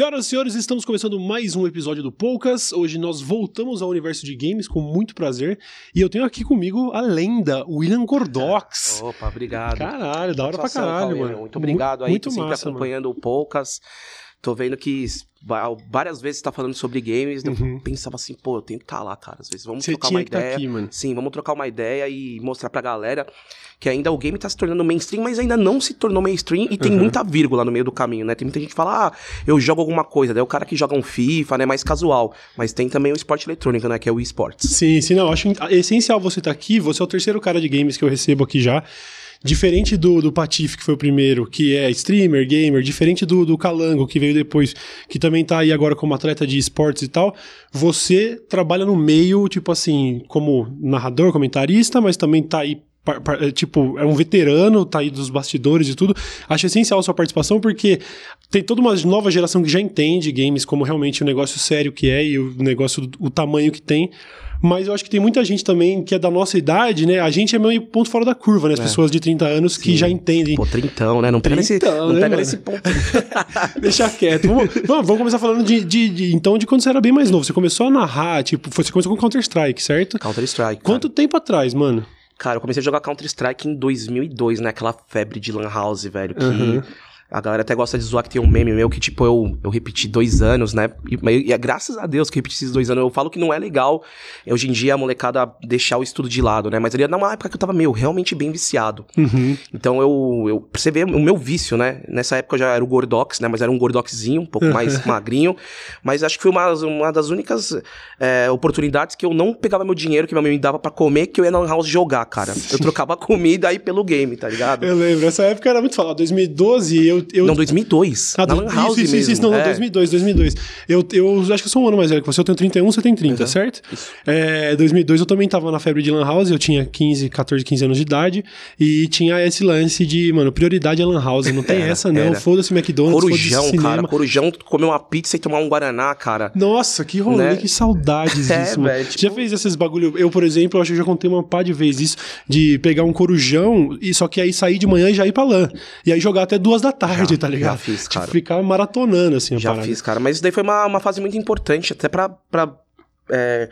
Senhoras e senhores, estamos começando mais um episódio do Poucas. Hoje nós voltamos ao universo de games com muito prazer. E eu tenho aqui comigo a lenda, William Gordox. Opa, obrigado. Caralho, da hora pra caralho, mano. Muito obrigado aí, Muito sempre massa, mano. acompanhando o Poucas. Tô vendo que várias vezes tá falando sobre games, eu Uhum. pensava assim, pô, eu tenho que estar lá, cara. Às vezes vamos Você trocar uma estar ideia. aqui, mano. Sim, vamos trocar uma ideia e mostrar pra galera que ainda o game tá se tornando mainstream, mas ainda não se tornou mainstream e tem Uhum. muita vírgula no meio do caminho, né? Tem muita gente que fala, ah, eu jogo alguma coisa, daí o cara que joga um FIFA, né, mais casual. Mas tem também o esporte eletrônico, né, que é o esportes. Sim, sim, não. eu Acho essencial você estar aqui. Você é o terceiro cara de games que eu recebo aqui já. Diferente do, do Patife, que foi o primeiro, que é streamer, gamer, diferente do, do Calango, que veio depois, que também tá aí agora como atleta de esportes e tal, você trabalha no meio, tipo assim, como narrador, comentarista, mas também tá aí é, tipo, é um veterano, tá aí dos bastidores e tudo. Acho essencial a sua participação porque tem toda uma nova geração que já entende games como realmente o negócio sério que é e o negócio, o tamanho que tem. Mas eu acho que tem muita gente também que é da nossa idade, né? A gente é meio ponto fora da curva, né? As pessoas de 30 anos que Sim. já entendem. Pô, trintão, né? Não pega nesse, Trintão, não né, pega nesse ponto. Deixa quieto. Vamos, vamos, vamos começar falando de, de- de- então de quando você era bem mais novo. Você começou a narrar, tipo, você começou com Counter-Strike, certo? Counter-Strike. Quanto tempo atrás, mano? Cara, eu comecei a jogar Counter-Strike em 2002, né? Aquela febre de Lan House, velho. Que Uhum. A galera até gosta de zoar que tem um meme meu que, tipo, eu, eu repeti dois anos, né? E, mas- e é graças a Deus que eu repeti esses dois anos. Eu falo que não é legal hoje em dia a molecada deixar o estudo de lado, né? Mas ali era uma época que eu tava, meu, realmente bem viciado. Uhum. Então eu, eu pra você ver o meu vício, né? Nessa época eu já era o Gordox, né? Mas era um Gordoxzinho, um pouco mais magrinho. Mas acho que foi uma, uma das únicas é, oportunidades que eu não pegava meu dinheiro que minha mãe me dava pra comer, que eu ia na House jogar, cara. Eu trocava comida aí pelo game, tá ligado? Eu lembro, essa época era muito falado. 2012, eu. Eu Não, 2002. Ah, na Lan House isso, isso, mesmo. isso, não, é. 2002, 2002. Eu, eu acho que eu sou um ano mais velho que você, eu tenho 31, você tem 30, Uhum, certo? isso. É, 2002 eu também tava na febre de Lan House, eu tinha 15, 14, 15 anos de idade, e tinha esse lance de, mano, prioridade é Lan House, não tem Era, essa não, foda-se McDonald's, Corujão, cinema. cara. Corujão, comer uma pizza e tomar um Guaraná, cara. Nossa, que rolê, Né? que saudades É, disso, Você tipo- Já fez esses bagulho? Eu, por exemplo, eu acho que eu já contei uma pá de vezes isso, de pegar um corujão, e só que aí sair de manhã e já ir pra lã. E aí jogar até duas da tarde, Já, tá ligado? já fiz, Tipo, cara. ficar maratonando, assim, a Já parada. fiz, cara. Mas isso daí foi uma, uma fase muito importante, até pra. pra é,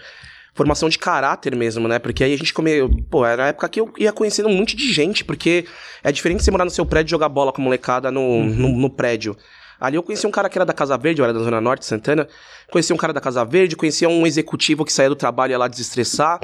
formação de caráter mesmo, né? Porque aí a gente comeu. Pô, era a época que eu ia conhecendo um monte de gente, porque é diferente você morar no seu prédio e jogar bola com molecada no, Uhum. no, no prédio. Ali eu conheci um cara que era da Casa Verde, eu era da Zona Norte, Santana. Conheci um cara da Casa Verde, conhecia um executivo que saía do trabalho e ia lá desestressar.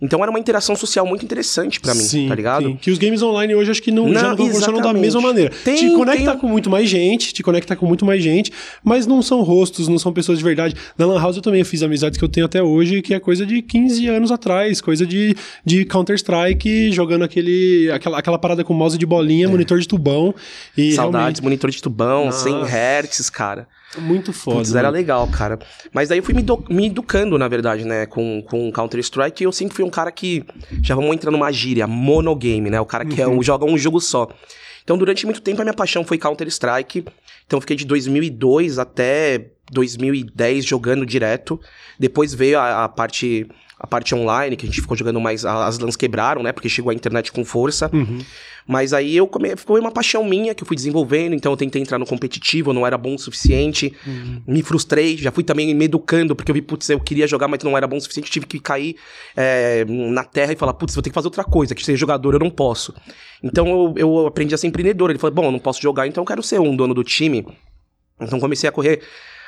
Então era uma interação social muito interessante pra mim, Sim, tá ligado? sim. Que os games online hoje acho que não, Não, já não estão funcionando da mesma maneira. Tem- te conecta tem- com muito mais gente, te conecta com muito mais gente, mas não são rostos, não são pessoas de verdade. Na Lan House eu também fiz amizades que eu tenho até hoje, que é coisa de 15 anos atrás, coisa de, de Counter-Strike, jogando aquele, aquela, aquela parada com mouse de bolinha, monitor de tubão. E Saudades, monitor de tubão, Nossa. 100 Hz, cara. Muito foda. Putz, era legal, cara. Mas daí eu fui me, do- me educando, na verdade, né, com, com Counter-Strike. E eu sempre fui um cara que. Já vamos entrar numa gíria, monogame, né? O cara que é Uhum. um, joga um jogo só. Então, durante muito tempo, a minha paixão foi Counter-Strike. Então, eu fiquei de 2002 até 2010 jogando direto. Depois veio a, a parte. A parte online, que a gente ficou jogando mais. As LANs quebraram, né? Porque chegou a internet com força. Uhum. Mas aí eu come... foi uma paixão minha que eu fui desenvolvendo, então eu tentei entrar no competitivo, eu não era bom o suficiente. Me frustrei, já fui também me educando, porque eu vi, putz, eu queria jogar, mas não era bom o suficiente, tive que cair é, na terra e falar, putz, vou ter que fazer outra coisa, que ser jogador eu não posso. Então eu, eu aprendi a ser empreendedor. Ele falou, bom, eu não posso jogar, então eu quero ser um dono do time. Então comecei a correr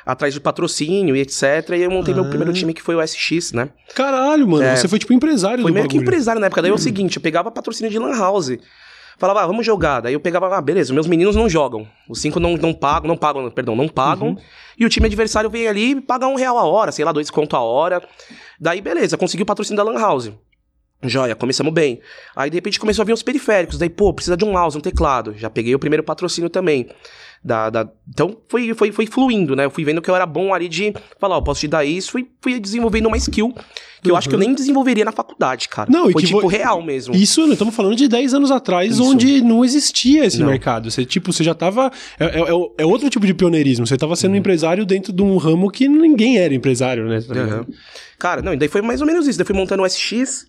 atrás de patrocínio e etc. E eu montei Ah. meu primeiro time, que foi o SX, né? Caralho, mano, É. você foi tipo empresário Foi meio que bagulho. empresário na época. Daí é o seguinte, eu pegava patrocínio de Lan House. Falava, ah, vamos jogar. Daí eu pegava, ah, beleza, meus meninos não jogam. Os cinco não, não pagam, não pagam, perdão, não pagam. Uhum. E o time adversário vem ali e paga um real a hora, sei lá, dois conto a hora. Daí, beleza, consegui o patrocínio da Lan House. Joia, começamos bem. Aí, de repente, começou a vir os periféricos. Daí, pô, precisa de um mouse, um teclado. Já peguei o primeiro patrocínio também. Da, da... Então, foi, foi, foi fluindo, né? Eu fui vendo que eu era bom ali de falar, ó, posso te dar isso. Fui, fui desenvolvendo uma skill que eu acho que eu nem desenvolveria na faculdade, cara. Não, e foi, tipo, vo- real mesmo. Isso, estamos falando de 10 anos atrás, Isso. onde não existia esse Não. mercado. Você, tipo, você já tava. É, é- é- é outro tipo de pioneirismo. Você tava sendo Uhum. um empresário dentro de um ramo que ninguém era empresário, né? Aham. Cara, não, e daí foi mais ou menos isso. Daí fui montando o SX.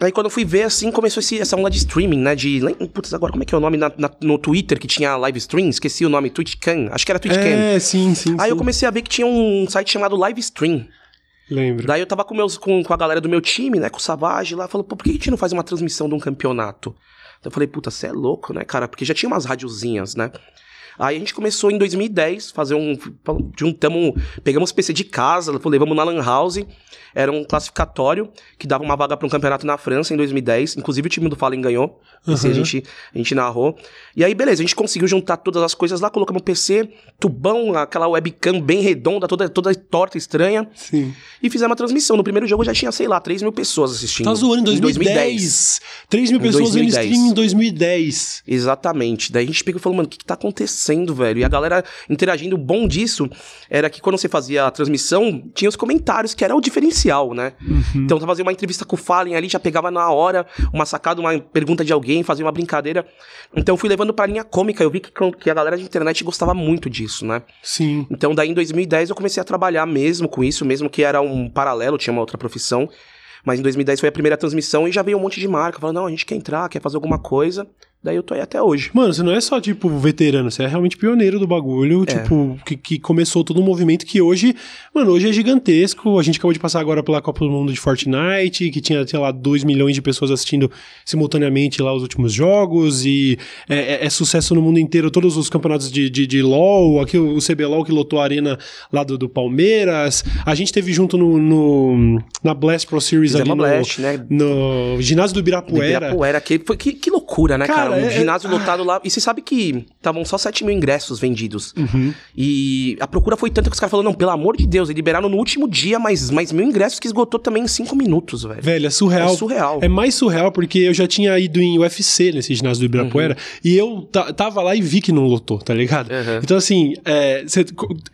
Aí quando eu fui ver, assim, começou esse, essa onda de streaming, né? De. Putz, agora como é que é o nome na, na, no Twitter que tinha live stream? Esqueci o nome, TwitchCam. Acho que era TwitchCam. É, sim, sim. Aí sim. eu comecei a ver que tinha um site chamado Live Stream. Lembro. Daí eu tava com, meus, com, com a galera do meu time, né? Com o Savage lá, falou, pô, por que a gente não faz uma transmissão de um campeonato? Eu falei, puta, você é louco, né, cara? Porque já tinha umas rádiozinhas, né? Aí a gente começou em 2010, fazer um. Juntamos. Pegamos PC de casa, levamos na Lan House. Era um classificatório que dava uma vaga para um campeonato na França em 2010. Inclusive o time do Fallen ganhou. Uhum. Esse a gente, a gente narrou. E aí, beleza, a gente conseguiu juntar todas as coisas lá, colocamos PC, tubão, aquela webcam bem redonda, toda, toda torta, estranha. Sim. E fizemos uma transmissão. No primeiro jogo já tinha, sei lá, 3 mil pessoas assistindo. Tá zoando, em 2010. Em 2010. 3 mil pessoas vendo stream em 2010. Exatamente. Daí a gente pegou e falou, mano, o que, que tá acontecendo, velho? E a galera interagindo. O bom disso era que quando você fazia a transmissão, tinha os comentários, que era o diferencial, né? Uhum. Então, fazia uma entrevista com o Fallen ali, já pegava na hora uma sacada, uma pergunta de alguém, fazia uma brincadeira. Então, fui levando pra linha cômica. Eu vi que, que a galera de internet gostava muito disso, né? Sim. Então, daí em 2010 eu comecei a trabalhar mesmo com isso, mesmo que era um paralelo, tinha uma outra profissão. Mas em 2010 foi a primeira transmissão e já veio um monte de marca falando: não, a gente quer entrar, quer fazer alguma coisa. Daí eu tô aí até hoje. Mano, você não é só, tipo, veterano, você é realmente pioneiro do bagulho, é. tipo, que, que, começou todo um movimento que hoje, mano, hoje é gigantesco. A gente acabou de passar agora pela Copa do Mundo de Fortnite, que tinha, sei lá, 2 milhões de pessoas assistindo simultaneamente lá os últimos jogos, e é, é, é sucesso no mundo inteiro, todos os campeonatos de, de, de, LoL, aqui o CBLOL que lotou a arena lá do, do Palmeiras. A gente teve junto no, no na Blast Pro Series Fizemos ali no, Blast, né? no ginásio do Ibirapuera. Do Ibirapuera, que, foi, que, que loucura, né, cara? cara? Um é, ginásio é... lotado lá. E você sabe que estavam só 7 mil ingressos vendidos. Uhum. E a procura foi tanta que os caras falaram: não, pelo amor de Deus, eles liberaram no último dia mais, mais mil ingressos que esgotou também em 5 minutos, velho. Velho, é surreal. É surreal. É mais surreal porque eu já tinha ido em UFC nesse ginásio do Ibirapuera uhum. e eu tava lá e vi que não lotou, tá ligado? Uhum. Então, assim, é,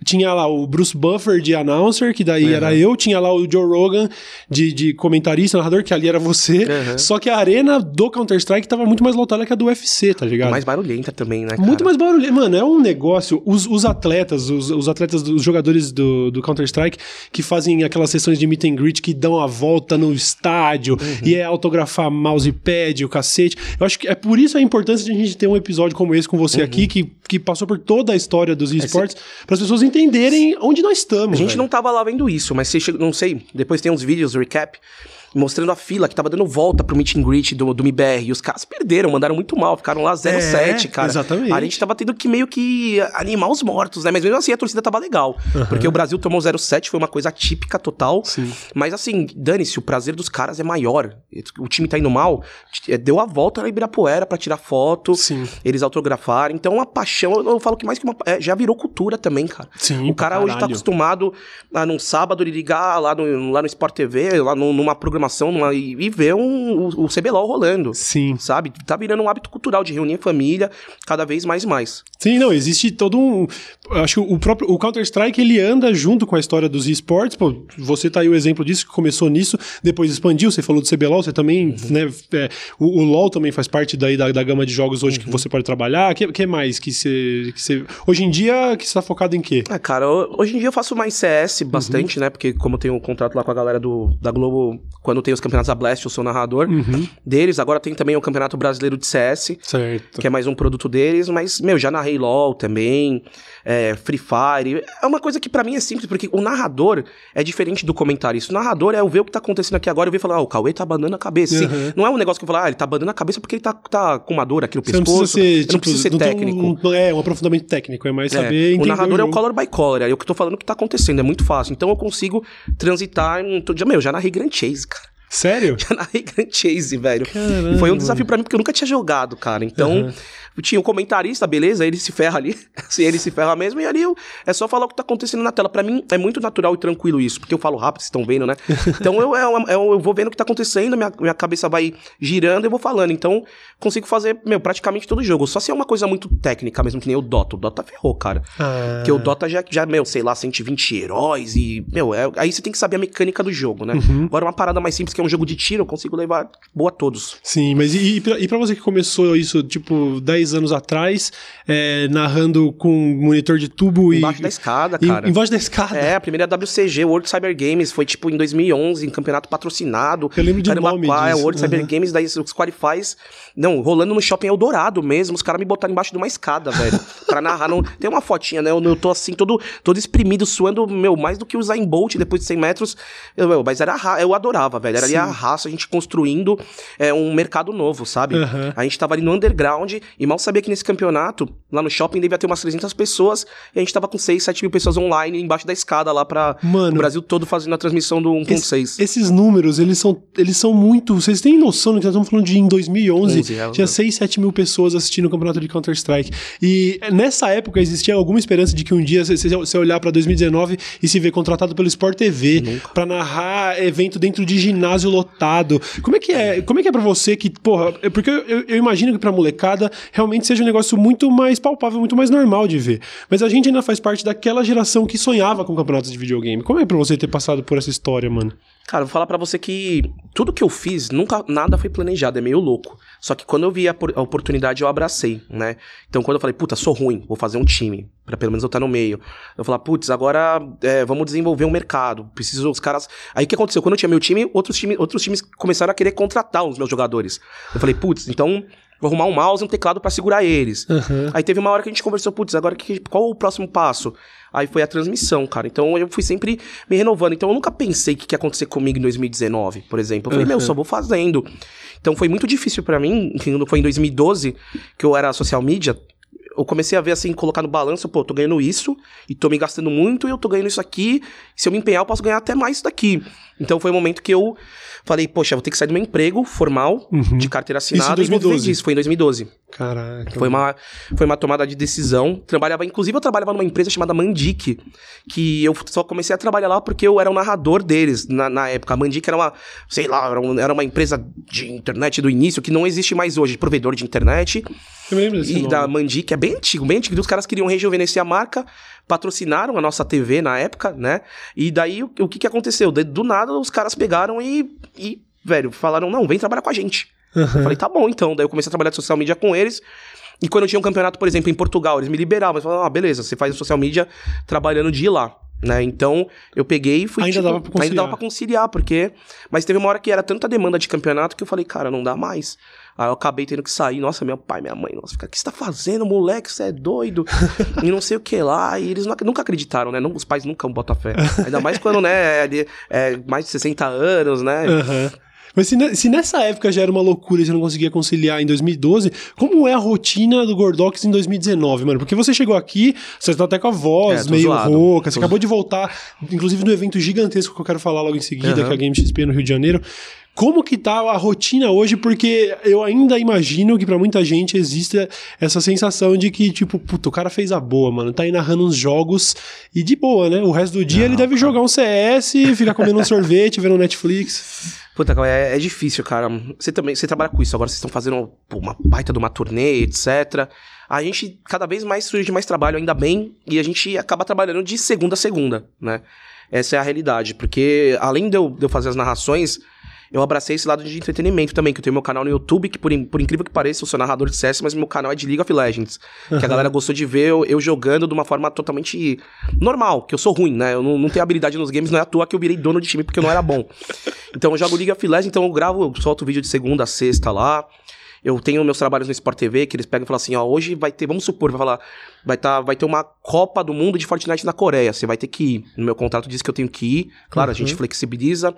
tinha lá o Bruce Buffer de announcer, que daí era eu, tinha lá o Joe Rogan de, de comentarista, narrador, que ali era você. Só que a arena do Counter-Strike tava muito mais lotada que a do UFC, tá ligado? Mais barulhenta também, né? Cara? Muito mais barulhenta. Mano, é um negócio. Os, os atletas, os, os atletas, os jogadores do, do Counter-Strike que fazem aquelas sessões de meet and greet que dão a volta no estádio uhum. e é autografar mousepad, o cacete. Eu acho que é por isso a importância de a gente ter um episódio como esse com você uhum. aqui, que, que passou por toda a história dos esportes, para as pessoas entenderem onde nós estamos. A gente velho. não tava lá vendo isso, mas você chega, não sei, depois tem uns vídeos, recap mostrando a fila que tava dando volta pro meet and greet do, do MBR. E os caras perderam, mandaram muito mal, ficaram lá 0-7, é, cara. Exatamente. A gente tava tendo que meio que animar os mortos, né? Mas mesmo assim a torcida tava legal. Uhum. Porque o Brasil tomou 0-7, foi uma coisa atípica total. Sim. Mas assim, dane-se, o prazer dos caras é maior. O time tá indo mal, deu a volta na Ibirapuera pra tirar foto, Sim. eles autografaram. Então a paixão, eu falo que mais que uma. É, já virou cultura também, cara. Sim, o cara hoje tá acostumado a num sábado ele ligar lá no, lá no Sport TV, lá no, numa programação numa, e, e ver um, o, o CBLOL rolando. Sim. Sabe? Tá virando um hábito cultural de reunir a família cada vez mais e mais. Sim, não, existe todo um. Acho que o próprio o Counter-Strike ele anda junto com a história dos esportes. Pô, você tá aí o exemplo disso, que começou nisso, depois expandiu. Você falou do CBLOL, você também, uhum. né? É, o, o, LOL também faz parte daí da, da gama de jogos hoje uhum. que você pode trabalhar. O que, que mais que você, que você. Hoje em dia, que você tá focado em quê? Ah, cara, hoje em dia eu faço mais CS bastante, uhum. né? Porque como eu tenho um contrato lá com a galera do, da Globo, quando tem os campeonatos da Blast, eu sou narrador uhum. deles. Agora tem também o Campeonato Brasileiro de CS, certo. que é mais um produto deles, mas, meu, já narrei LOL também, é, Free Fire. É uma coisa que para mim é simples, porque o narrador é diferente do comentarista. O narrador é eu ver o que tá acontecendo aqui agora e ver falar, ah, o Cauê tá abanando a cabeça. Uhum. Não é um negócio que eu falo, ah, ele tá abanando a cabeça porque ele tá, tá com uma dor aqui no pescoço. Não precisa ser, tipo, não precisa ser técnico. Um, é, um aprofundamento técnico, é mais é, saber. O narrador o é o color by color, é o que eu tô falando que tá acontecendo, é muito fácil. Então eu consigo transitar em todo dia. Meu, já narrei Grand Chase, cara. Sério? Já narrei Grand Chase, velho. Caramba. E foi um desafio para mim, porque eu nunca tinha jogado, cara. Então, uhum. Tinha um comentarista, beleza, ele se ferra ali. se ele se ferra mesmo, e ali eu, é só falar o que tá acontecendo na tela. para mim, é muito natural e tranquilo isso, porque eu falo rápido, vocês estão vendo, né? Então, eu, eu, eu, eu, vou vendo o que tá acontecendo, minha, minha cabeça vai girando e eu vou falando. Então, consigo fazer, meu, praticamente todo jogo. Só se é uma coisa muito técnica mesmo, que nem o Dota. O Dota ferrou, cara. Ah. Porque o Dota já, já, meu, sei lá, 120 heróis e, meu, é, aí você tem que saber a mecânica do jogo, né? Uhum. Agora, uma parada mais simples que é um jogo de tiro, eu consigo levar boa a todos. Sim, mas e, e pra você que começou isso, tipo, 10 anos atrás, é, narrando com monitor de tubo e... Embaixo da escada, cara. Em, embaixo da escada? É, a primeira WCG, World Cyber Games, foi tipo em 2011, em campeonato patrocinado. Eu lembro de nome qual, disso. É, World Uhum. Cyber Games, daí os qualifies... Não, rolando no Shopping Eldorado mesmo, os caras me botaram embaixo de uma escada, velho. pra narrar. Não, tem uma fotinha, né? Eu, eu tô assim, todo, todo exprimido, suando, meu, mais do que o Zayn Bolt depois de 100 metros. Eu, meu, mas era a eu adorava, velho. Era ali Sim. a raça, a gente construindo é, um mercado novo, sabe? Uhum. A gente tava ali no underground e mal sabia que nesse campeonato, lá no shopping, devia ter umas 300 pessoas e a gente tava com 6, 7 mil pessoas online embaixo da escada lá pra Mano. o Brasil todo fazendo a transmissão do 1.6. Esses números, eles são, eles são muito. Vocês têm noção do que nós estamos falando de em 2011? 11, é, tinha 6, 7 mil pessoas assistindo o campeonato de Counter-Strike. E nessa época existia alguma esperança de que um dia você, você olhar pra 2019 e se ver contratado pelo Sport TV pra narrar evento dentro de ginásio lotado. Como é que é? Como é que é pra você que, porra, é porque eu, eu- eu imagino que pra molecada realmente seja um negócio muito mais palpável, muito mais normal de ver. Mas a gente ainda faz parte daquela geração que sonhava com campeonatos de videogame. Como é pra você ter passado por essa história, mano? Cara, vou falar pra você que tudo que eu fiz, nunca nada foi planejado, é meio louco. Só que quando eu vi a, a oportunidade, eu abracei, né? Então quando eu falei, puta, sou ruim, vou fazer um time, pra pelo menos eu estar no meio. Eu falei, putz, agora é, vamos desenvolver um mercado, preciso os caras. Aí o que aconteceu? Quando eu tinha meu time, outros, time, outros times começaram a querer contratar os meus jogadores. Eu falei, putz, então vou arrumar um mouse e um teclado pra segurar eles. Aham. Aí teve uma hora que a gente conversou, putz, agora que, qual o próximo passo? Aí foi a transmissão, cara. Então eu fui sempre me renovando. Então eu nunca pensei o que, que ia acontecer comigo em 2019, por exemplo. Eu falei, meu, Uhum. só vou fazendo. Então foi muito difícil pra mim, quando foi em 2012, que eu era social media. Eu comecei a ver assim, colocar no balanço, pô, tô ganhando isso e tô me gastando muito e eu tô ganhando isso aqui. Se eu me empenhar, eu posso ganhar até mais isso daqui. Então foi o momento que eu falei, poxa, vou ter que sair do meu emprego formal, Uhum. de carteira assinada em e vou viver 2012? disso. Foi em 2012. Caraca. Foi uma, foi uma tomada de decisão. Trabalhava, inclusive, eu trabalhava numa empresa chamada Mandic, que eu só comecei a trabalhar lá porque eu era o narrador deles na, na época. A Mandic era uma, sei lá, era, um- era uma empresa de internet do início que não existe mais hoje, provedor de internet. Eu lembro desse E nome. da Mandic, é bem antigo, bem antigo. Os caras queriam rejuvenescer a marca, patrocinaram a nossa TV na época, né? E daí o, o que, que aconteceu? De- do nada os caras pegaram e, e, velho, falaram: não, vem trabalhar com a gente. Eu falei, tá bom, então. Daí eu comecei a trabalhar de social media com eles. E quando eu tinha um campeonato, por exemplo, em Portugal, eles me liberavam. Eles falavam, ah, beleza, você faz social media trabalhando de ir lá. Né? Então, eu peguei e fui. Ainda dava pra Ainda conciliar. dava pra conciliar, porque. Mas teve uma hora que era tanta demanda de campeonato que eu falei, cara, não dá mais. Aí eu acabei tendo que sair. Nossa, meu pai, minha mãe, nossa, fica, o que você tá fazendo, moleque? Você é doido? e não sei o que lá. E eles não- nunca acreditaram, né? Não- os pais nunca botam fé. Ainda mais quando, né, é, de- é mais de 60 anos, né? Aham. Mas se, se nessa época já era uma loucura e você não conseguia conciliar em 2012, como é a rotina do Gordox em 2019, mano? Porque você chegou aqui, você tá até com a voz É, meio zoado. rouca, você acabou de voltar, inclusive no evento gigantesco que eu quero falar logo em seguida, Aham. que é a Game XP no Rio de Janeiro. Como que tá a rotina hoje? Porque eu ainda imagino que pra muita gente exista essa sensação de que, tipo, puta, o cara fez a boa, mano. Tá aí narrando uns jogos e de boa, né? O resto do dia ele deve jogar um CS, ficar comendo um sorvete, vendo Netflix. Puta, cara, é, é difícil, cara. Você também, você trabalha com isso, agora vocês estão fazendo pô, uma baita de uma turnê, etc. A gente cada vez mais surge mais trabalho, ainda bem, e a gente acaba trabalhando de segunda a segunda, né? Essa é a realidade, porque além de eu, de eu fazer as narrações, eu abracei esse lado de entretenimento também, que eu tenho meu canal no YouTube, que por, por incrível que pareça, eu sou narrador de CS, mas meu canal é de League of Legends. Que a galera gostou de ver eu, eu jogando de uma forma totalmente normal, que eu sou ruim, né? Eu não, não tenho habilidade nos games, não é à toa que eu virei dono de time porque eu não era bom. Então eu jogo League of Legends, então eu gravo, eu solto vídeo de segunda a sexta lá. Eu tenho meus trabalhos no Sport TV, que eles pegam e falam assim, ó, hoje vai ter, vamos supor, vai falar, vai, tá, vai ter uma Copa do Mundo de Fortnite na Coreia, você vai ter que ir. No meu contrato diz que eu tenho que ir, claro, a gente flexibiliza.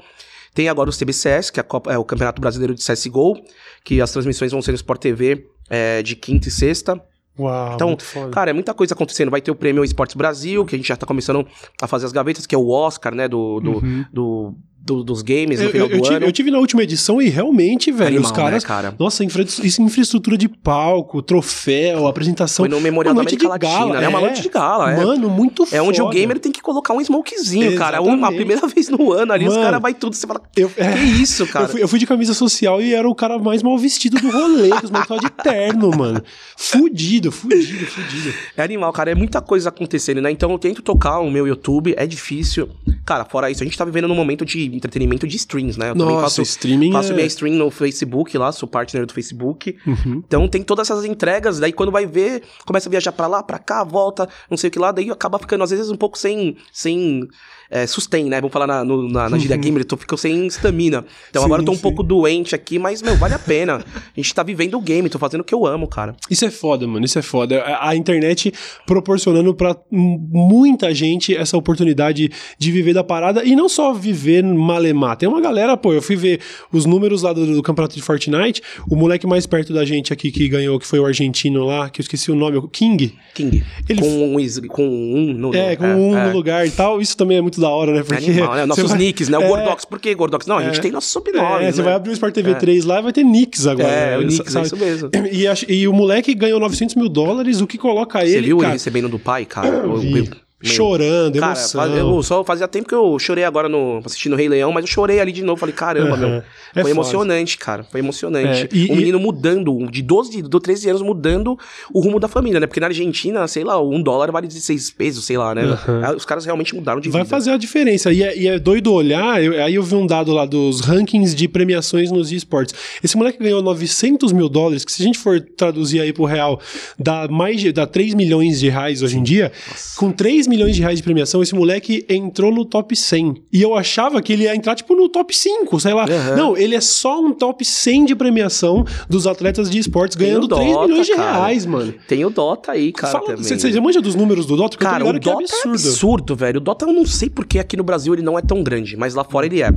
Tem agora o CBCS, que é, a Copa- é o Campeonato Brasileiro de CSGO, que as transmissões vão ser no Sport TV é, de quinta e sexta. Uau, Então. Cara, é muita coisa acontecendo. Vai ter o prêmio Esportes Brasil, que a gente já tá começando a fazer as gavetas, que é o Oscar, né, do, do, do- do- dos games no eu, final eu- eu do tive, ano. eu tive na última edição e realmente, velho, Animal, os caras. né, cara? Nossa, infra, infraestrutura de palco, troféu, apresentação. Foi no Memorial uma da América de Latina, gala, né? Uma é. noite de gala, é. Mano, muito foda. É onde o gamer tem que colocar um smokezinho, cara. Uma, a Exatamente. primeira vez no ano ali, os Mano, caras vai tudo. Você fala, Eu, é, que isso, cara? eu, fui, eu fui de camisa social e era o cara mais mal vestido do rolê, os estavam de terno, mano. Fudido, fudido, fudido. É animal, cara. É muita coisa acontecendo, né? Então eu tento tocar o meu YouTube, é difícil. Cara, fora isso, a gente tá vivendo num momento de entretenimento de streams, né? Eu também Nossa, faço, streaming faço é- minha stream no Facebook lá, sou partner do Facebook. Então tem todas essas entregas, daí quando vai ver, começa a viajar pra lá, pra cá, volta, não sei o que lá, daí acaba ficando às vezes um pouco sem, sem é, sustain, né? Vamos falar na, no- na, na gíria gamer, eu tô, fico sem estamina. Então Sim, agora eu tô um sim. pouco doente aqui, mas, meu, vale a pena. A gente tá vivendo o game, tô fazendo o que eu amo, cara. Isso é foda, mano. Isso é foda. A, a internet proporcionando pra m- muita gente essa oportunidade de viver da parada e não só viver malemar. Tem uma galera, pô, eu fui ver os números lá do, do campeonato de Fortnite. O moleque mais perto da gente aqui que ganhou, que foi o argentino lá, que eu esqueci o nome, o King. King. Ele- Com, um, com um no É, com é, um é. no lugar e tal. Isso também é muito da hora, né? É Porque animal, né? você Nossos vai- nicks, né? O É, Gordox. Por que Gordox? Não, a gente tem nossos sobrenome. É, você né? vai abrir o Sport TV 3 lá e vai ter Nicks agora. É, o né? Nicks, é Sabe? isso mesmo. E, ach- e o moleque ganhou 900 mil dólares, o que coloca Você ele, viu cara, ele recebendo do pai, cara? Eu- vi, meu, chorando, Cara, emoção. faz- eu só fazia tempo que eu chorei agora no assistindo Rei Leão, mas eu chorei ali de novo. Falei, caramba, Aham. meu. É foi foda. emocionante, cara. Foi emocionante. É, e- o menino mudando, de 12, de 13 anos, mudando o rumo da família, né? Porque na Argentina, sei lá, um dólar vale 16 pesos, sei lá, né? Aí Os caras realmente mudaram de Vai vida. fazer a diferença. E é, e é doido olhar. eu- aí eu vi um dado lá dos rankings de premiações nos esportes. Esse moleque ganhou 900 mil dólares, que se a gente for traduzir aí pro real, dá mais de, dá 3 milhões de reais hoje em dia. Com 3 milhões de reais de premiação, esse moleque entrou no top 100. E eu achava que ele ia entrar, tipo, no top 5, sei lá. Aham. Não, ele é só um top 100 de premiação dos atletas de esportes, Tem ganhando o 3 Dota, milhões de cara. reais, mano. Tem o Dota aí, cara, Fala- também. Você você manja dos números do Dota? Cara, o ligado Dota é absurdo. é absurdo, velho. O Dota eu não sei porque aqui no Brasil ele não é tão grande, mas lá fora ele é.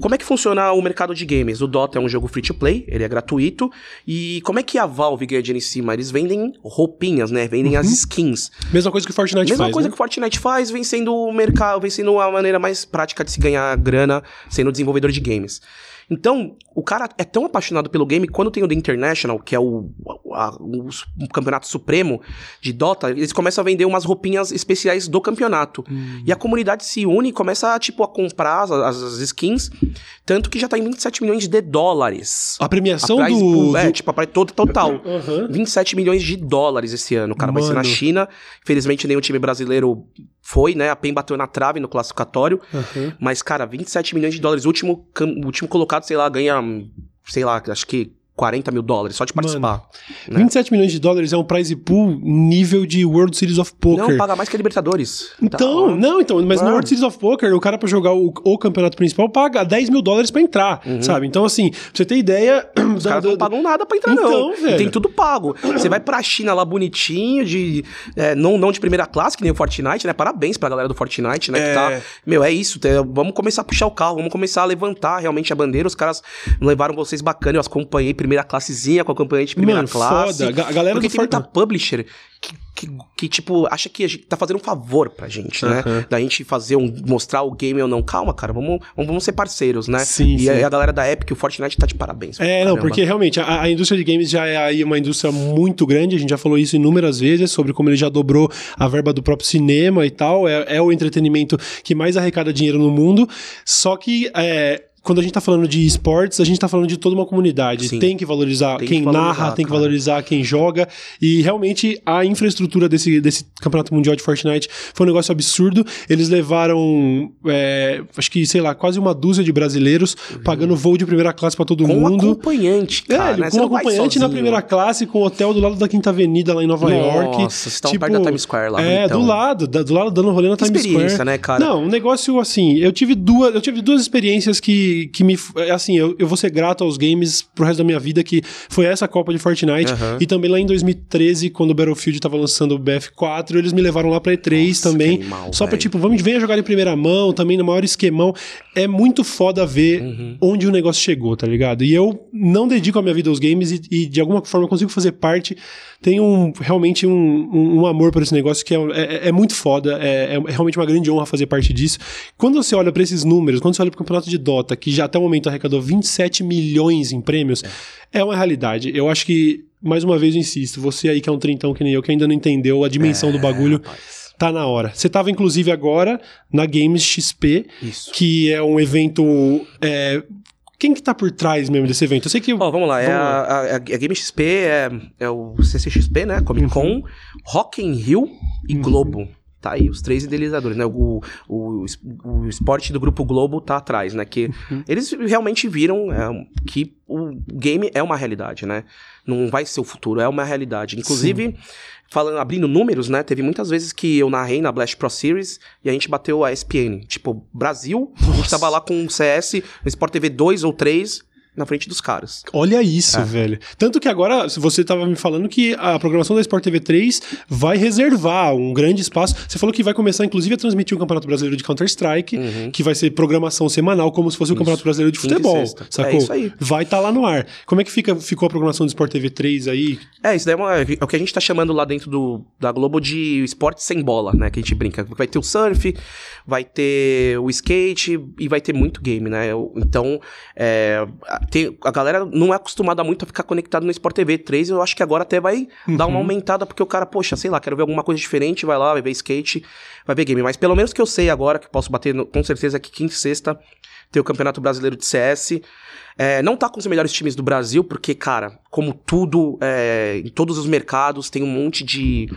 Como é que funciona o mercado de games? O Dota é um jogo free to play, ele é gratuito. E como é que a Valve ganha dinheiro em cima? Eles vendem roupinhas, né? Vendem as skins. Mesma coisa que o Fortnite Mesma faz, coisa né? Que o Fortnite faz, vem sendo o mercado, vem sendo a maneira mais prática de se ganhar grana sendo desenvolvedor de games. Então, o cara é tão apaixonado pelo game, quando tem o The International, que é o, a- o, o campeonato supremo de Dota, eles começam a vender umas roupinhas especiais do campeonato. Hum. E a comunidade se une e começa, tipo, a comprar as, as- skins, tanto que já tá em 27 milhões de dólares. A premiação a do, é, do- tipo, a prize total. total. Aham. 27 milhões de dólares esse ano. O cara vai ser na Mano. China. Infelizmente, nenhum time brasileiro foi, né? A PEN bateu na trave no classificatório. Aham. Mas, cara, 27 milhões de dólares. O último, o último colocado, sei lá, ganha, hum, sei lá, acho que 40 mil dólares só de participar. né? 27 milhões de dólares é um prize pool nível de World Series of Poker. Não, paga mais que a Libertadores. Então, Tá. não, então, mas no Ah. World Series of Poker, o cara pra jogar o, o campeonato principal paga 10 mil dólares pra entrar, sabe? Então, assim, pra você ter ideia. Uhum. Os caras não pagam nada pra entrar, Então, não. velho. Tem tudo pago. Você vai pra China lá bonitinho, de. é, não, não de primeira classe, que nem o Fortnite, né? Parabéns pra galera do Fortnite, né? É. Que tá. Meu, é isso. te- vamos começar a puxar o carro, vamos começar a levantar realmente a bandeira. Os caras levaram vocês bacana. Eu acompanhei primeira classezinha com acompanhante de primeira Mano, classe. foda. A galera porque do tem muita Fortnite- publisher que, que, que, tipo, acha que a gente tá fazendo um favor pra gente, né? Da gente fazer um. mostrar o game ou não. Calma, cara, vamos, vamos, vamos ser parceiros, né? Sim, e sim. a, a galera da Epic, o Fortnite tá de parabéns. É, não, Caramba. porque realmente a, a indústria de games já é aí uma indústria muito grande, a gente já falou isso inúmeras vezes, sobre como ele já dobrou a verba do próprio cinema e tal, é, é o entretenimento que mais arrecada dinheiro no mundo, só que é, quando a gente tá falando de esportes, a gente tá falando de toda uma comunidade. Sim. Tem que valorizar Tem que quem valorizar, narra, tem que cara. valorizar quem joga. E realmente a infraestrutura desse, desse campeonato mundial de Fortnite foi um negócio absurdo. Eles levaram, é, acho que, sei lá, quase uma dúzia de brasileiros pagando voo de primeira classe pra todo Com um mundo. acompanhante, É, cara. ele né? com Você um acompanhante na primeira classe, com hotel do lado da Quinta Avenida lá em Nova York. Tipo, Nossa, vocês estavam perto da Times Square lá, É, bonitão. do lado, do lado dando rolê na Que Times experiência, Square. né, cara? Não, um negócio assim, eu tive duas, eu tive duas experiências que, que me, assim, eu, eu vou ser grato aos games pro resto da minha vida, que foi essa Copa de Fortnite, Aham. e também lá em 2013, quando o Battlefield tava lançando o BF4, eles me levaram lá pra E3 Nossa, também, animal, só pra velho. tipo, vamos, venha jogar em primeira mão, também no maior esquemão, é muito foda ver Uhum. onde o negócio chegou, tá ligado? E eu não dedico a minha vida aos games e, e de alguma forma eu consigo fazer parte. Tenho um, realmente um, um, um amor por esse negócio que é, é, é muito foda. É, é realmente uma grande honra fazer parte disso. Quando você olha pra esses números, quando você olha pro campeonato de Dota, que já até o momento arrecadou 27 milhões em prêmios, é, uma realidade. Eu acho que, mais uma vez eu insisto, você aí que é um trintão que nem eu, que ainda não entendeu a dimensão do bagulho. É, rapaz. Tá na hora. Você tava, inclusive, agora na Games XP, Isso. que é um evento. é, Quem que tá por trás mesmo desse evento? Eu sei que. Ó, vamos lá. É Vamos a, a, a Game XP, é, é o CCXP, né? Comic Con, Uhum. Rock in Rio e Globo. Tá aí, os três idealizadores, né? O, o, o esporte do Grupo Globo tá atrás, né? Que uhum. eles realmente viram é, que o game é uma realidade, né? Não vai ser o futuro, é uma realidade. Inclusive. Falando, abrindo números, né? Teve muitas vezes que eu narrei na Blast Pro Series e a gente bateu a ESPN. Tipo, Brasil, Nossa. a gente tava lá com o CS, no Sport TV 2 ou 3 na frente dos caras. Olha isso, é. velho. Tanto que agora, você estava me falando que a programação da Sport TV 3 vai reservar um grande espaço. Você falou que vai começar, inclusive, a transmitir o Campeonato Brasileiro de Counter-Strike, uhum. que vai ser programação semanal, como se fosse isso. o Campeonato Brasileiro de Futebol. Sacou? É isso aí. Vai estar tá lá no ar. Como é que fica, ficou a programação do Sport TV 3 aí? É, isso daí é, uma, é o que a gente está chamando lá dentro do, da Globo de esporte sem bola, né? Que a gente brinca. Vai ter o surf, vai ter o skate e vai ter muito game, né? Então, é, tem, a galera não é acostumada muito a ficar conectado no Sport TV 3, eu acho que agora até vai uhum. dar uma aumentada, porque o cara, poxa, sei lá, quero ver alguma coisa diferente, vai lá, vai ver skate, vai ver game. Mas pelo menos que eu sei agora, que posso bater no, com certeza que quinta e sexta tem o Campeonato Brasileiro de CS. É, não tá com os melhores times do Brasil, porque, cara, como tudo, é, em todos os mercados, tem um monte de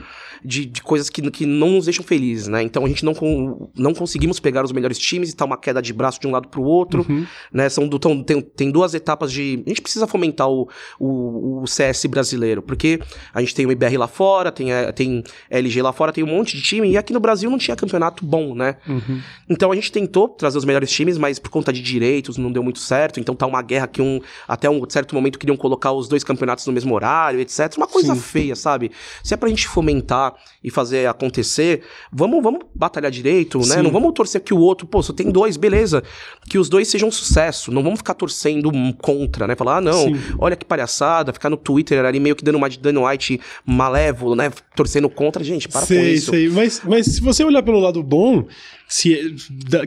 de, de coisas que, que não nos deixam felizes, né? Então a gente não, com, não conseguimos pegar os melhores times e tá uma queda de braço de um lado pro outro, uhum. né? São do, tão, tem, tem duas etapas de. A gente precisa fomentar o, o, o, CS brasileiro, porque a gente tem o IBR lá fora, tem, é, tem LG lá fora, tem um monte de time, e aqui no Brasil não tinha campeonato bom, né? Uhum. Então a gente tentou trazer os melhores times, mas por conta de direitos não deu muito certo, então tá uma guerra que um. Até um certo momento queriam colocar os dois campeonatos no mesmo horário, etc. Uma coisa Sim. feia, sabe? Se é pra gente fomentar e fazer acontecer, vamos, vamos batalhar direito, né? Sim. Não vamos torcer que o outro, pô, só tem dois, beleza. Que os dois sejam um sucesso. Não vamos ficar torcendo contra, né? Falar, ah, não, Sim. olha que palhaçada, ficar no Twitter ali meio que dando uma de Dana White malévolo, né? Torcendo contra, gente, para sei, com isso. Sei, mas, mas se você olhar pelo lado bom, se,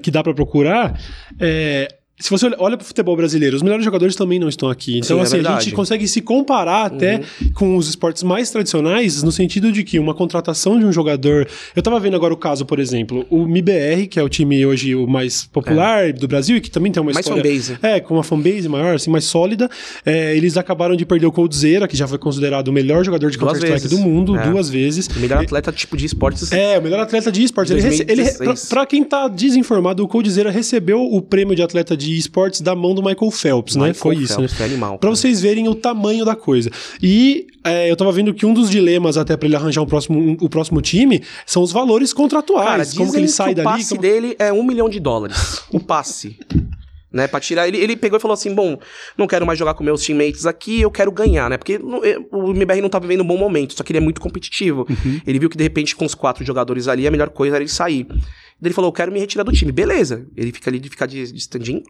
que dá para procurar, é, se você olha para o futebol brasileiro, os melhores jogadores também não estão aqui. Então, Sim, é assim, é a gente consegue se comparar até uhum. com os esportes mais tradicionais, no sentido de que uma contratação de um jogador. Eu estava vendo agora o caso, por exemplo, o MIBR, que é o time hoje o mais popular é. do Brasil e que também tem uma mais história. Fanbase. É, com uma fanbase maior, assim, mais sólida. É, eles acabaram de perder o Coldzera, que já foi considerado o melhor jogador de Counter-Strike do mundo, é. duas vezes. O melhor atleta tipo de esportes. É, o melhor atleta de esportes. Ele, ele, pra, pra, quem tá desinformado, o Coldzera recebeu o prêmio de atleta de de esportes da mão do Michael Phelps, né? Michael né? Foi Phelps, isso, né? É animal. Pra vocês verem o tamanho da coisa. E é, eu tava vendo que um dos dilemas até para ele arranjar um próximo, um, o próximo time são os valores contratuais. Cara, como que ele sai que dali? O passe como... dele é um milhão de dólares. o passe. né, pra tirar. Ele, ele pegou e falou assim: bom, não quero mais jogar com meus teammates aqui, eu quero ganhar, né? Porque no, o MBR não tá vivendo um bom momento, só que ele é muito competitivo. Uhum. Ele viu que de repente com os quatro jogadores ali a melhor coisa era ele sair. Ele falou: eu quero me retirar do time. Beleza. Ele fica ali de ficar de, de stand-in,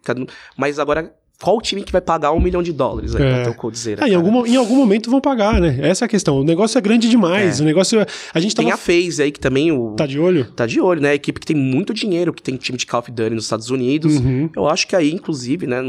mas agora qual o time que vai pagar um milhão de dólares aí é. pra ter o Coldzera? Ah, em, algum, em algum momento vão pagar, né? Essa é a questão. O negócio é grande demais. É. O negócio. É, a gente tava... Tem a FaZe aí que também. O... Tá de olho? Tá de olho, né? A equipe que tem muito dinheiro, que tem time de Call of Duty nos Estados Unidos. Uhum. Eu acho que aí, inclusive, né?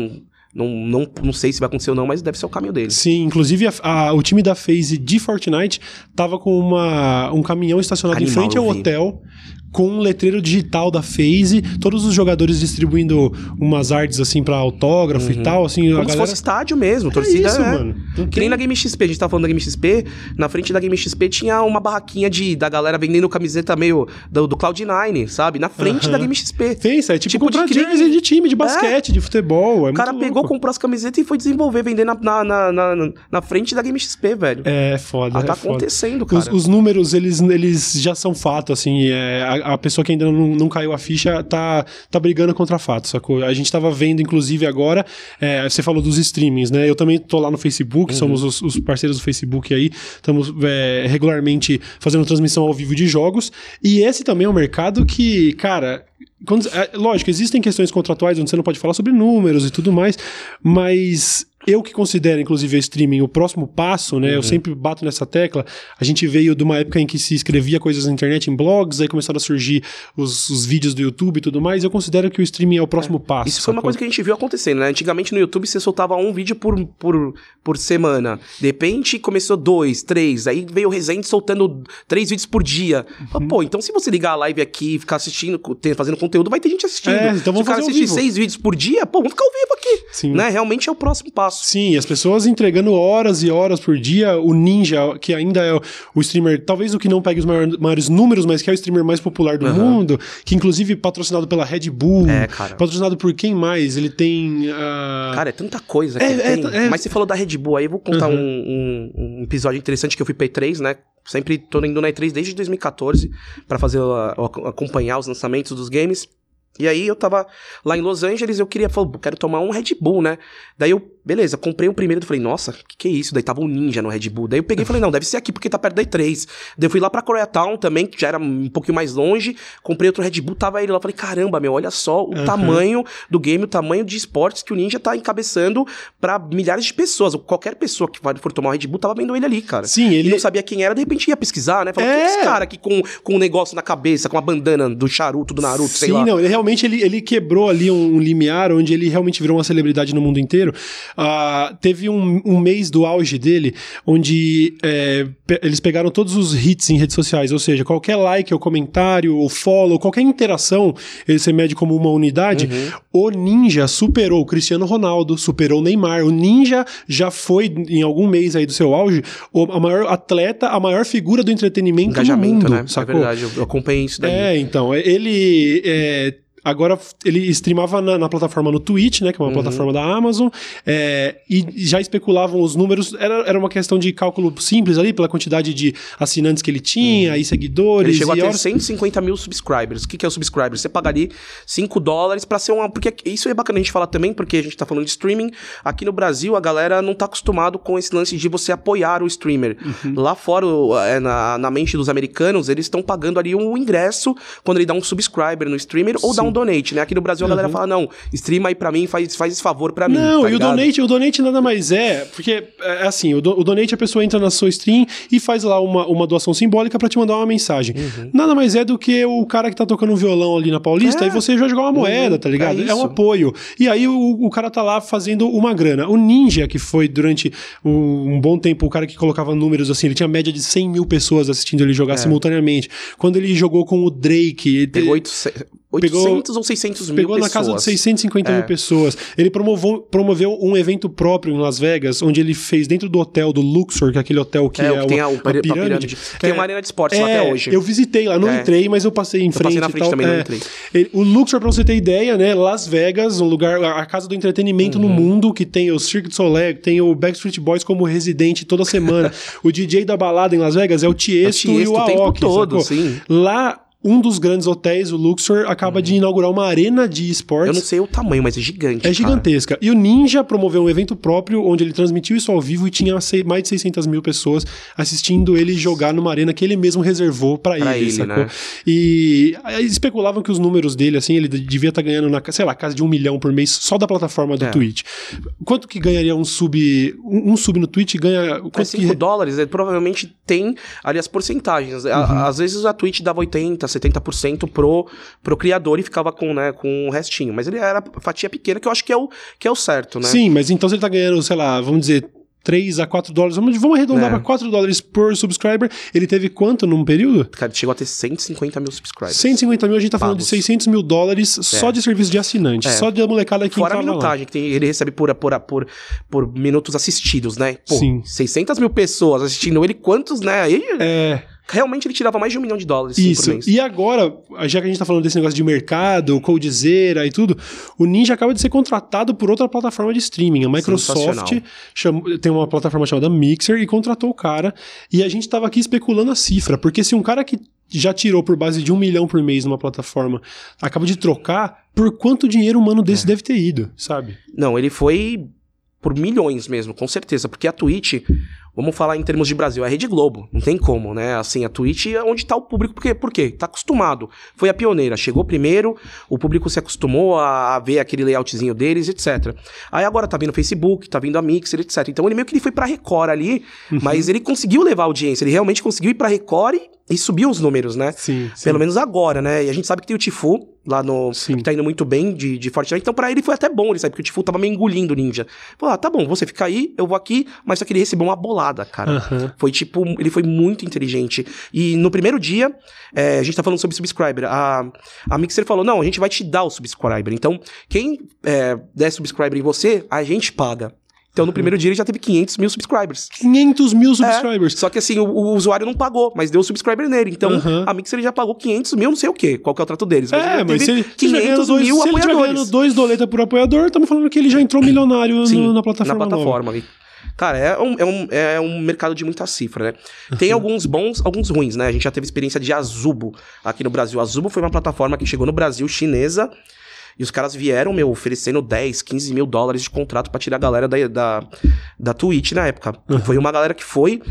Não, não, não sei se vai acontecer ou não, mas deve ser o caminho dele. Sim, inclusive a, a, o time da FaZe de Fortnite tava com uma, um caminhão estacionado Animal, em frente ao hotel com um letreiro digital da FaZe, todos os jogadores distribuindo umas artes assim para autógrafo uhum. e tal, assim, como galera... se fosse estádio mesmo, torcida, é isso, é. mano. Não que tem... nem na Game XP, a gente tava falando da Game XP, na frente da Game XP tinha uma barraquinha de da galera vendendo camiseta meio do, do Cloud9, sabe? Na frente uhum. da Game XP. Fez, é tipo, tipo de jersey de time, de basquete, é. de futebol, é O cara pegou, comprou as camisetas e foi desenvolver, vender na, na, na, na, na frente da Game XP, velho. É, foda. Ah, tá é acontecendo, cara. Os, os, números, eles, eles já são fato, assim, é, a, a pessoa que ainda não não, não caiu a ficha, tá, tá brigando contra fato, sacou? A gente tava vendo, inclusive, agora, é, você falou dos streamings, né? Eu também tô lá no Facebook, uhum. somos os, os, parceiros do Facebook aí, estamos é, regularmente fazendo transmissão ao vivo de jogos, e esse também é um mercado que, cara, quando, é, lógico, existem questões contratuais onde você não pode falar sobre números e tudo mais, mas eu que considero, inclusive, o streaming o próximo passo, né? Uhum. Eu sempre bato nessa tecla. A gente veio de uma época em que se escrevia coisas na internet em blogs, aí começaram a surgir os, os vídeos do YouTube e tudo mais. Eu considero que o streaming é o próximo é. passo. Isso foi uma coisa que a gente viu acontecendo, né? Antigamente no YouTube você soltava um vídeo por, por, por semana. De repente começou dois, três. Aí veio o Resende soltando três vídeos por dia. Uhum. Pô, então se você ligar a live aqui e ficar assistindo, fazendo conteúdo, vai ter gente assistindo. É, então vamos se fazer assistir seis vídeos por dia, pô, vamos ficar ao vivo aqui, Sim. né? Realmente é o próximo passo. Sim, as pessoas entregando horas e horas por dia. O Ninja, que ainda é o streamer, talvez o que não pegue os maior- maiores números, mas que é o streamer mais popular do Aham. mundo, que inclusive patrocinado pela Red Bull. É, cara. Patrocinado por quem mais? Ele tem. ah, Cara, é tanta coisa É, é, é. Mas você falou da Red Bull aí, eu vou contar Uhum. um, um- um episódio interessante que eu fui pra E3, né? Sempre tô indo na E3 desde 2014 pra fazer acompanhar os lançamentos dos games. E aí eu tava lá em Los Angeles, eu queria, falei, quero tomar um Red Bull, né? Daí eu, beleza, comprei o primeiro, falei, nossa, que que é isso? Daí tava um Ninja no Red Bull. Daí eu peguei e falei, não, deve ser aqui porque tá perto da E3. Daí eu fui lá pra Koreatown também, que já era um pouquinho mais longe, comprei outro Red Bull, tava ele lá, falei, caramba, meu, olha só o Aham. tamanho do game, o tamanho de esportes que o Ninja tá encabeçando pra milhares de pessoas. Qualquer pessoa que vai- for tomar o Red Bull tava vendo ele ali, cara. Sim, Ele ele. não sabia quem era, de repente ia pesquisar, né? Falou, É. quem é esse cara aqui com, com um negócio na cabeça, com a bandana do charuto, do Naruto, sei Sim, lá. não, ele realmente ele, ele quebrou ali um, um limiar onde ele realmente virou uma celebridade no mundo inteiro. Ah, teve um, um mês do auge dele, onde é, pe- eles pegaram todos os hits em redes sociais, ou seja, qualquer like ou comentário ou follow, qualquer interação, ele se mede como uma unidade. Uhum. O Ninja superou o Cristiano Ronaldo, superou o Neymar. O Ninja já foi, em algum mês aí do seu auge, o, a maior atleta, a maior figura do entretenimento Engajamento, no mundo, né? sacou? É verdade, eu, eu acompanhei isso daí. É, então, ele. é, agora ele streamava na, na plataforma no Twitch, né? Que é uma Uhum. plataforma da Amazon. é, e já especulavam os números. Era, era uma questão de cálculo simples ali, pela quantidade de assinantes que ele tinha, e seguidores. Uhum. Ele chegou a e ter horas- 150 mil subscribers. O que, que é o subscriber? Você pagaria 5 dólares pra ser uma. Porque isso é bacana a gente falar também, porque a gente tá falando de streaming. Aqui no Brasil, a galera não tá acostumado com esse lance de você apoiar o streamer. Uhum. Lá fora, é, na, na mente dos americanos, eles estão pagando ali um ingresso quando ele dá um subscriber no streamer ou dá Sim. Um donate, né? Aqui no Brasil a galera Uhum. fala: não, streama aí pra mim, faz, faz esse favor pra mim. Não, tá e o donate, o donate nada mais é, porque é assim, o, do- o donate a pessoa entra na sua stream e faz lá uma, uma doação simbólica pra te mandar uma mensagem. Uhum. Nada mais é do que o cara que tá tocando um violão ali na Paulista É. e você já jogar uma moeda, Uhum, tá ligado? é É, um apoio. E aí o, o cara tá lá fazendo uma grana. O Ninja, que foi durante um, um bom tempo o cara que colocava números assim, ele tinha média de 100 mil pessoas assistindo ele jogar simultaneamente. Quando ele jogou com o Drake, ele É. Pegou 800, 800 ou 600 mil Pegou pessoas. na casa de 650 É. mil pessoas. Ele promovou, promoveu um evento próprio em Las Vegas, onde ele fez dentro do hotel do Luxor, que é aquele hotel que É, é, o que tem a, uma pirâmide. pirâmide. Tem É, uma arena de esportes lá é, até hoje. Eu visitei lá, não É. entrei, mas eu passei em frente. passei na e frente tal. também, não É. entrei. Ele- o Luxor, pra você ter ideia, né? Las Vegas, um lugar, a casa do entretenimento Uhum. no mundo, que tem o Cirque du Soleil, tem o Backstreet Boys como residente toda semana. o DJ da balada em Las Vegas é o Tiesto, É o e Tiesto o o tempo Aoki, todo, sacou? sim. Lá, um dos grandes hotéis, o Luxor, acaba de inaugurar uma arena de esportes. Eu não sei o tamanho, mas é gigante. É cara. gigantesca. E o Ninja promoveu um evento próprio onde ele transmitiu isso ao vivo e tinha mais de 600 mil pessoas assistindo ele jogar numa arena que ele mesmo reservou pra Pra ele, ele, sacou? né? E especulavam que os números dele, assim, ele devia estar ganhando, na, sei lá, casa de um milhão por mês só da plataforma do É. Twitch. Quanto que ganharia um sub. Um, um sub no Twitch ganha. É Quanto 5 que, dólares, ele provavelmente tem ali as porcentagens. Uhum. Às vezes a Twitch dava 80%, 70% pro, pro criador e ficava com, né, com o restinho. Mas ele era fatia pequena, que eu acho que é o, que é o certo, né? Sim, mas então se ele tá ganhando, sei lá, vamos dizer. 3 a 4 dólares, vamos, vamos arredondar É. pra 4 dólares por subscriber. Ele teve quanto num período? Cara, chegou a ter 150 mil subscribers. 150 mil, a gente tá falando de Pagos. 600 mil dólares só de serviço de assinante, É. só de molecada que Fora a entrava lá. minutagem que tem, ele recebe por, por, por, por minutos assistidos, né? Pô, Sim. 600 mil pessoas assistindo ele, quantos, né? Aí, É, realmente ele tirava mais de um milhão de dólares sim, por isso. mês. E agora, já que a gente tá falando desse negócio de mercado, Coldzera e tudo, o Ninja acaba de ser contratado por outra plataforma de streaming. A Microsoft chamou- tem uma plataforma chamada Mixer e contratou o cara. E a gente tava aqui especulando a cifra, porque se um cara que já tirou por base de um milhão por mês numa plataforma acaba de trocar, por quanto dinheiro humano É. desse deve ter ido, sabe? Não, ele foi por milhões mesmo, com certeza. Porque a Twitch, vamos falar em termos de Brasil, é a Rede Globo. Não tem como, né? Assim, a Twitch é onde tá o público. Por quê? Por quê? Tá acostumado. Foi a pioneira. Chegou primeiro, o público se acostumou a, a ver aquele layoutzinho deles, etc. Aí agora tá vindo o Facebook, tá vindo a Mixer, etc. Então ele meio que ele foi pra Record ali, Uhum. mas ele conseguiu levar a audiência. Ele realmente conseguiu ir pra Record e, e subiu os números, né? Sim. sim. Pelo menos agora, né? E a gente sabe que tem o Tifu lá no. Sim. Que tá indo muito bem de, de Fortnite. Então, pra ele foi até bom, ele sabe? Porque o Tifu tava meio engolindo o ninja. Falou: ah, tá bom, você fica aí, eu vou aqui, mas só queria receber uma bolada bolada, cara. Aham. Foi tipo, ele foi muito inteligente. E no primeiro dia, é, a gente tá falando sobre subscriber. A, a Mixer falou: não, a gente vai te dar o subscriber. Então, quem é, der subscriber em você, a gente paga. Então, no primeiro dia, ele já teve 500 mil subscribers. 500 mil É, subscribers. só que assim, o, o usuário não pagou, mas deu subscriber nele. Então, Aham. a Mixer já pagou 500 mil, não sei o quê. Qual que é o trato deles. É, ele mas se teve ele, se ele tiver ganhando dois, mil se ele ganhando apoiadores. dois doleta por apoiador, estamos falando que ele já entrou milionário no- Sim, na plataforma. Na nova. plataforma. ali. Cara, é um, é, um, é um mercado de muita cifra, né? Tem alguns bons, alguns ruins, né? A gente já teve experiência de Azubo aqui no Brasil. Azubo foi uma plataforma que chegou no Brasil, chinesa, e os caras vieram, meu, oferecendo 10, 15 mil dólares de contrato pra tirar a galera da, da, da Twitch na época. Foi uma galera que foi.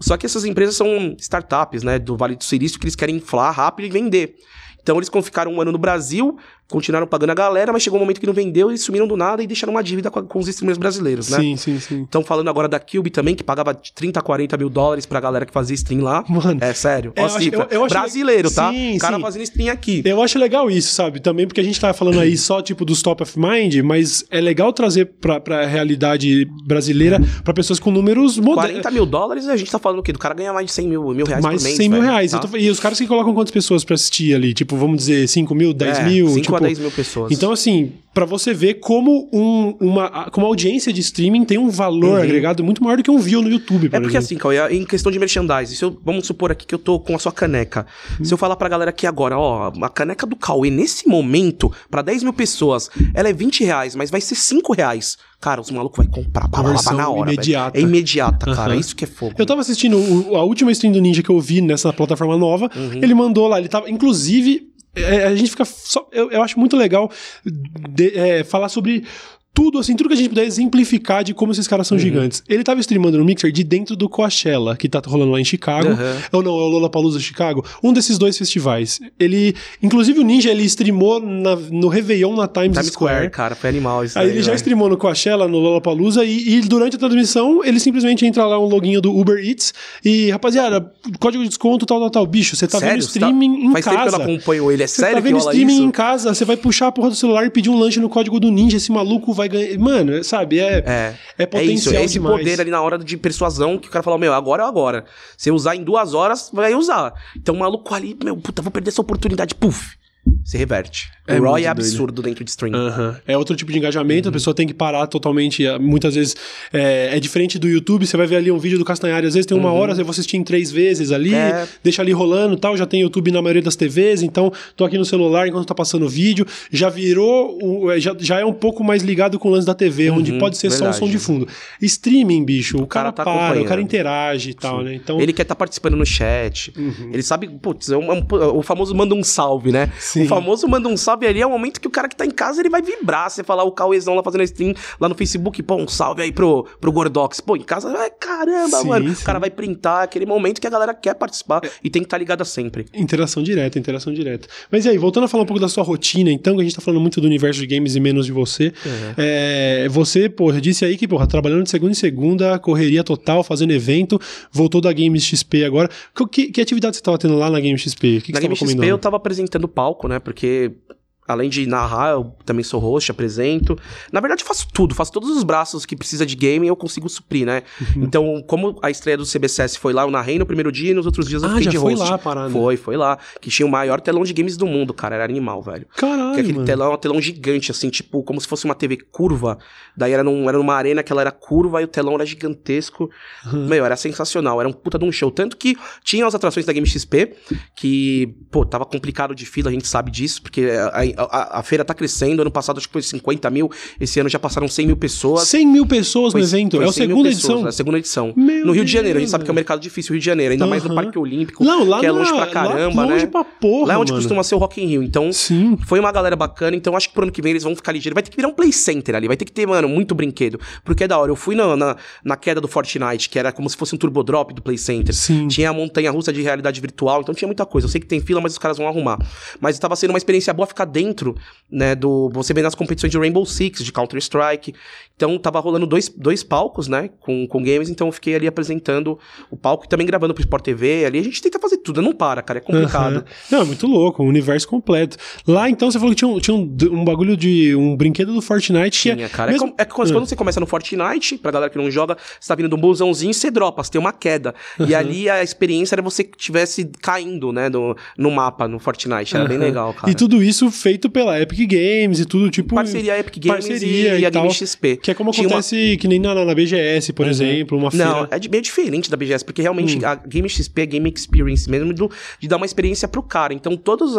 Só que essas empresas são startups, né? Do Vale do Silício, que eles querem inflar rápido e vender. Então eles ficaram um ano no Brasil, continuaram pagando a galera, mas chegou um momento que não vendeu, eles sumiram do nada e deixaram uma dívida com, com os streamers brasileiros, né? Sim, sim, sim. Estão falando agora da Cube também, que pagava de 30, 40 mil dólares pra galera que fazia stream lá. Mano, É sério. É, Ó, eu acho- cifra. eu- eu acho Brasileiro, le- tá? Sim, o cara sim. fazendo stream aqui. Eu acho legal isso, sabe? Também porque a gente tá falando aí só, tipo, dos top of mind, mas é legal trazer pra, pra realidade brasileira pra pessoas com números modernos. 40 mil dólares, a gente tá falando o quê? Do cara ganhar mais de 100 mil, mil reais Mais por mês. 100 mil velho, reais. tá? Eu tô- e os caras que colocam quantas pessoas pra assistir ali? Tipo, vamos dizer, 5 mil, 10 É, mil? 5 tipo, a 10 mil pessoas. Então, assim, pra você ver como, um, uma, como a audiência de streaming tem um valor agregado muito maior do que um view no YouTube, por Uhum. É porque exemplo. assim, Cauê, em questão de merchandising, se eu, vamos supor aqui que eu tô com a sua caneca. Se eu falar pra galera aqui agora, ó, a caneca do Cauê, nesse momento, pra 10 mil pessoas, ela é 20 reais, mas vai ser 5 reais. Cara, os malucos vão comprar Conversão na hora. imediata. É imediata, cara. Aham. Isso que é fogo. Eu tava assistindo o- a última stream do Ninja que eu vi nessa plataforma nova. Uhum. Ele mandou lá, ele tava. Inclusive, é, a gente fica. Só, eu, eu acho muito legal de- é, falar sobre. Tudo, assim, tudo que a gente puder exemplificar de como esses caras Uhum. são gigantes. Ele tava streamando no Mixer de dentro do Coachella, que tá rolando lá em Chicago. Aham. Ou não, é o Lollapalooza Chicago. Um desses dois festivais. Ele, inclusive o Ninja, ele streamou na- no Réveillon na Times, Times Square, cara, foi animal isso Aí ele já velho. streamou no Coachella, no Lollapalooza, e, e durante a transmissão, ele simplesmente entra lá um loginho do Uber Eats e, rapaziada, código de desconto, tal, tal, tal. Bicho, você tá Sério? vendo Você tá- streaming em Faz tempo que eu casa. acompanho ele. É Você sério tá que vendo streaming isso? em casa, você vai puxar a porra do celular e pedir um lanche no código do Ninja, esse maluco vai ganhar. Mano, sabe, é, É, é é potencial isso, é esse demais. poder ali na hora de persuasão que o cara fala, meu, agora é agora. Se eu usar em duas horas, vai usar. Então o maluco ali, meu, puta, vou perder essa oportunidade, puf, se reverte. É o ROI é doido. absurdo dentro de stream. Aham. É outro tipo de engajamento, Uhum. a pessoa tem que parar totalmente. eh, Muitas vezes é, é diferente do YouTube, você vai ver ali um vídeo do Castanhari, às vezes tem uma hora, você vai assistir em três vezes ali, Uhum. É. deixa ali rolando e tal. Já tem YouTube na maioria das TVs, então tô aqui no celular enquanto tá passando o vídeo. Já virou, o- é, já, já é um pouco mais ligado com o lance da TV, onde pode ser só o Uhum. verdade. som de fundo. Streaming, bicho, o, cara, cara tá para, o cara interage e tal, né? Então, Ele quer estar participando no chat. Ele sabe, putz, é um- é um- o famoso manda um salve, né? Sim. O famoso manda um salve ali é o momento que o cara que tá em casa ele vai vibrar. Você falar o Cauêzão lá fazendo stream lá no Facebook, pô, um salve aí pro, pro Gordox. Pô, em casa, é, caramba, Sim, mano. sim. O cara vai printar aquele momento que a galera quer participar e tem que estar ligada sempre. Interação direta, interação direta. Mas e aí, voltando a falar um pouco da sua rotina, então, que a gente tá falando muito do universo de games e menos de você. É, você, porra, disse aí que, porra, trabalhando de segunda em segunda, correria total, fazendo evento, voltou da Games XP agora. Que, que, que atividade você tava tendo lá na Games XP? O que, que Na você Game tava XP eu tava apresentando palco, né? Porque além de narrar, eu também sou host, apresento. Na verdade, eu faço tudo, faço todos os braços que precisa de game e eu consigo suprir, né? Uhum. Então, como a estreia do CBCS foi lá, eu narrei no primeiro dia e nos outros dias eu Ah, fiquei já de foi host. lá a parada. Foi, foi lá. Que tinha o maior telão de games do mundo, cara. Era animal, velho. Caralho, Que aquele mano. telão é um telão gigante, assim, tipo, como se fosse uma TV curva. Daí era, num, era numa arena que ela era curva e o telão era gigantesco. Meu, era sensacional. Era um puta de um show. Tanto que tinha as atrações da Game XP, que, pô, tava complicado de fila, a gente sabe disso, porque a, a- a feira tá crescendo. Ano passado acho que foi 50 mil, esse ano já passaram 100 mil pessoas. 100 mil pessoas Foi- no evento. É a 100 mil segunda pessoas, edição. É a segunda edição. Meu no Rio de Janeiro, a gente sabe que é um mercado difícil, Rio de Janeiro, ainda mais no. Parque Olímpico, Não, lá que é na- longe pra lá caramba, longe né? pra porra, lá é onde mano. costuma ser o Rock in Rio. Então, Sim. foi uma galera bacana, então acho que pro ano que vem eles vão ficar ligeiros. Vai ter que virar um play center ali, vai ter que ter, mano, muito brinquedo. Porque é da hora. Eu fui na, na, na queda do Fortnite, que era como se fosse um turbo drop do play center. Sim. Tinha a montanha russa de realidade virtual, então tinha muita coisa. Eu sei que tem fila, mas os caras vão arrumar. Mas tava sendo uma experiência boa ficar dentro dentro né, do. Você vê nas competições de Rainbow Six, de Counter-Strike. Então tava rolando dois, dois palcos, né, com, com games, então eu fiquei ali apresentando o palco e também gravando pro Sport TV. Ali a gente tenta fazer tudo, não para, cara, é complicado. Uhum. Não, é muito louco, um universo completo. Lá então você falou que tinha um, tinha um, um bagulho de. um brinquedo do Fortnite. Tinha, tinha cara. Mesmo... É, é quando, uhum. você começa no Fortnite, pra galera que não joga, você tá vindo de um busãozinho, você dropa, você tem uma queda. Uhum. E ali a experiência era você que estivesse caindo, né, no, no mapa, no Fortnite. Era bem legal, cara. E tudo isso feito pela Epic Games e tudo, tipo. Parceria Epic Games parceria e, e a Game XP. Que é como acontece uma... que nem na, na BGS, por uhum. exemplo, uma feira. Não, é meio diferente da BGS, porque realmente hum. a Game XP é Game Experience mesmo, do, de dar uma experiência pro cara. Então todas,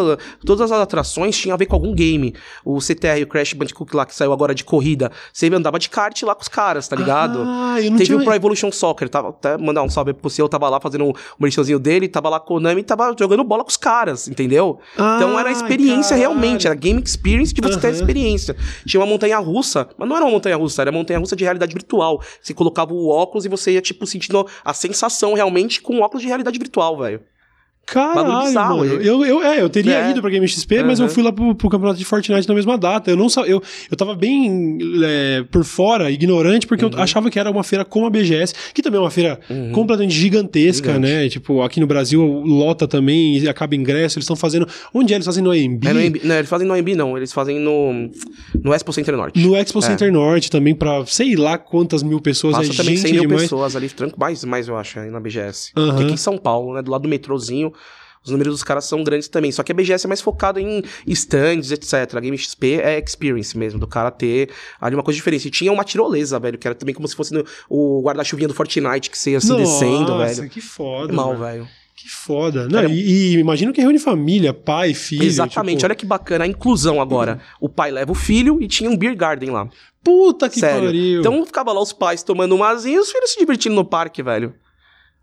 todas as atrações tinham a ver com algum game. O CTR, o Crash Bandicoot lá, que saiu agora de corrida, você andava de kart lá com os caras, tá ligado? Ah, eu não Teve tinha... o Pro Evolution Soccer, tava, até mandar um salve pro seu, tava lá fazendo um merchanzinho dele, tava lá com o Konami, tava jogando bola com os caras, entendeu? Ah, então era a experiência caralho. realmente, era Game Experience de você uhum. ter a experiência. Tinha uma montanha russa, mas não era uma montanha russa, era uma montanha russa de realidade virtual. Você colocava o óculos e você ia, tipo, sentindo a sensação realmente com óculos de realidade virtual, velho. Caralho, bizarro, mano. Eu, eu, é, eu teria é. ido pra Game XP, uhum. mas eu fui lá pro, pro, campeonato de Fortnite na mesma data. Eu não eu, eu tava bem é, por fora, ignorante, porque uhum. eu achava que era uma feira como a BGS, que também é uma feira uhum. completamente gigantesca, Gigante. né? Tipo, aqui no Brasil lota também acaba ingresso. Eles estão fazendo. Onde é? Eles fazem no AMB? É no AMB? Não, eles fazem no AMB, não. Eles fazem no, no Expo Center Norte. No Expo é. Center Norte também, pra sei lá quantas mil pessoas. Passa é também gente 100 mil demais. pessoas ali, tranco, mais, mais eu acho, aí na BGS. Porque aqui em São Paulo, né? Do lado do metrozinho. Os números dos caras são grandes também. Só que a BGS é mais focado em stands, etc. A Game XP é experience mesmo, do cara ter ali uma coisa diferente. E tinha uma tirolesa, velho, que era também como se fosse no, o guarda-chuvinha do Fortnite, que você ia assim, descendo, velho. Nossa, que foda. Mal, velho. Que foda. Não, e, e imagino que reúne família, pai, filho. Exatamente. Tipo... Olha que bacana a inclusão agora. Uhum. O pai leva o filho e tinha um beer garden lá. Puta que Sério. pariu. Então ficava lá os pais tomando um azinho e os filhos se divertindo no parque, velho.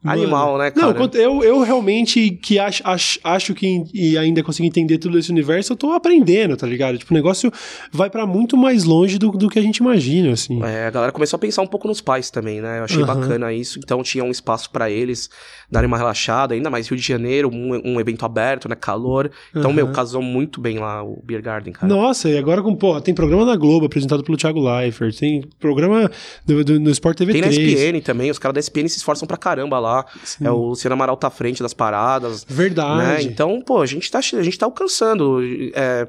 Animal, né, cara? Não, eu, eu realmente que acho, acho, acho que e ainda consigo entender tudo esse universo, eu tô aprendendo, tá ligado? Tipo, o negócio vai para muito mais longe do, do que a gente imagina, assim. É, a galera começou a pensar um pouco nos pais também, né? Eu achei uhum. bacana isso. Então tinha um espaço para eles darem uma relaxada, ainda mais Rio de Janeiro, um, um evento aberto, né? Calor. Então, uhum. meu, casou muito bem lá o Beer Garden, cara. Nossa, e agora com, pô, tem programa na Globo apresentado pelo Thiago Leifert, tem programa do, do, no Sport TV tem 3. Tem na SPN também, os caras da SPN se esforçam pra caramba lá lá. Sim. É o Luciano Amaral tá à frente das paradas. Verdade. Né? Então, pô, a gente tá, a gente tá alcançando. É,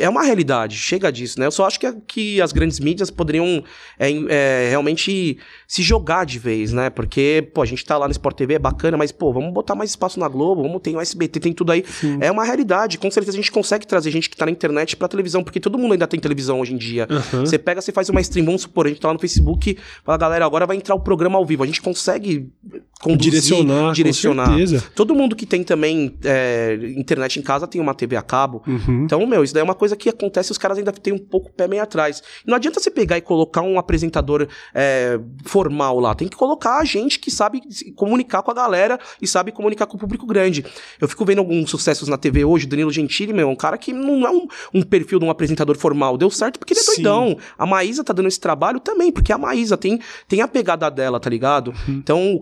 é uma realidade, chega disso, né? Eu só acho que, que as grandes mídias poderiam é, é, realmente se jogar de vez, né? Porque, pô, a gente tá lá no Sport TV, é bacana, mas, pô, vamos botar mais espaço na Globo, vamos ter o SBT, tem tudo aí. Sim. É uma realidade. Com certeza a gente consegue trazer gente que tá na internet pra televisão, porque todo mundo ainda tem televisão hoje em dia. Uhum. Você pega, você faz uma stream, vamos supor, a gente tá lá no Facebook, fala, galera, agora vai entrar o programa ao vivo. A gente consegue conduzir, direcionar, direcionar. Todo mundo que tem também é, internet em casa tem uma TV a cabo. Uhum. Então, meu, isso daí é uma coisa que acontece, os caras ainda têm um pouco o pé meio atrás. Não adianta você pegar e colocar um apresentador é, formal lá. Tem que colocar a gente que sabe comunicar com a galera e sabe comunicar com o público grande. Eu fico vendo alguns sucessos na TV hoje, Danilo Gentili, meu, um cara que não é um, um perfil de um apresentador formal. Deu certo porque ele é Sim. doidão. A Maísa tá dando esse trabalho também, porque a Maísa tem, tem a pegada dela, tá ligado? Uhum. Então, o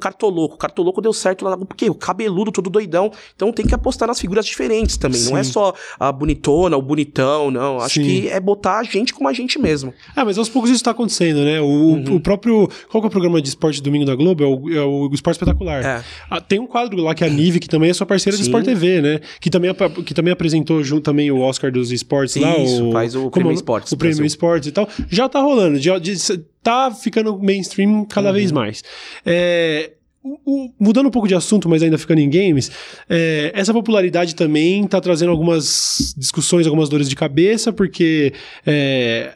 Cartoloco. O Cartoloco deu certo lá, porque o cabeludo todo doidão. Então, tem que apostar nas figuras diferentes também. Sim. Não é só a bonitona, o bonitão, não. Acho Sim. que é botar a gente como a gente mesmo. Ah, mas aos poucos isso tá acontecendo, né? O, uhum. o próprio. Qual que é o programa de esporte domingo da Globo? É o, é o Esporte Espetacular. É. Ah, tem um quadro lá que é a Nive, que também é sua parceira Sim. do Sport TV, né? Que também, que também apresentou junto também o Oscar dos esportes lá. Isso, o, faz o Prêmio Esportes. O Prêmio Esportes e tal. Já tá rolando. Já, tá ficando mainstream cada uhum. vez mais. É, mudando um pouco de assunto, mas ainda ficando em games, é, essa popularidade também está trazendo algumas discussões, algumas dores de cabeça, porque é,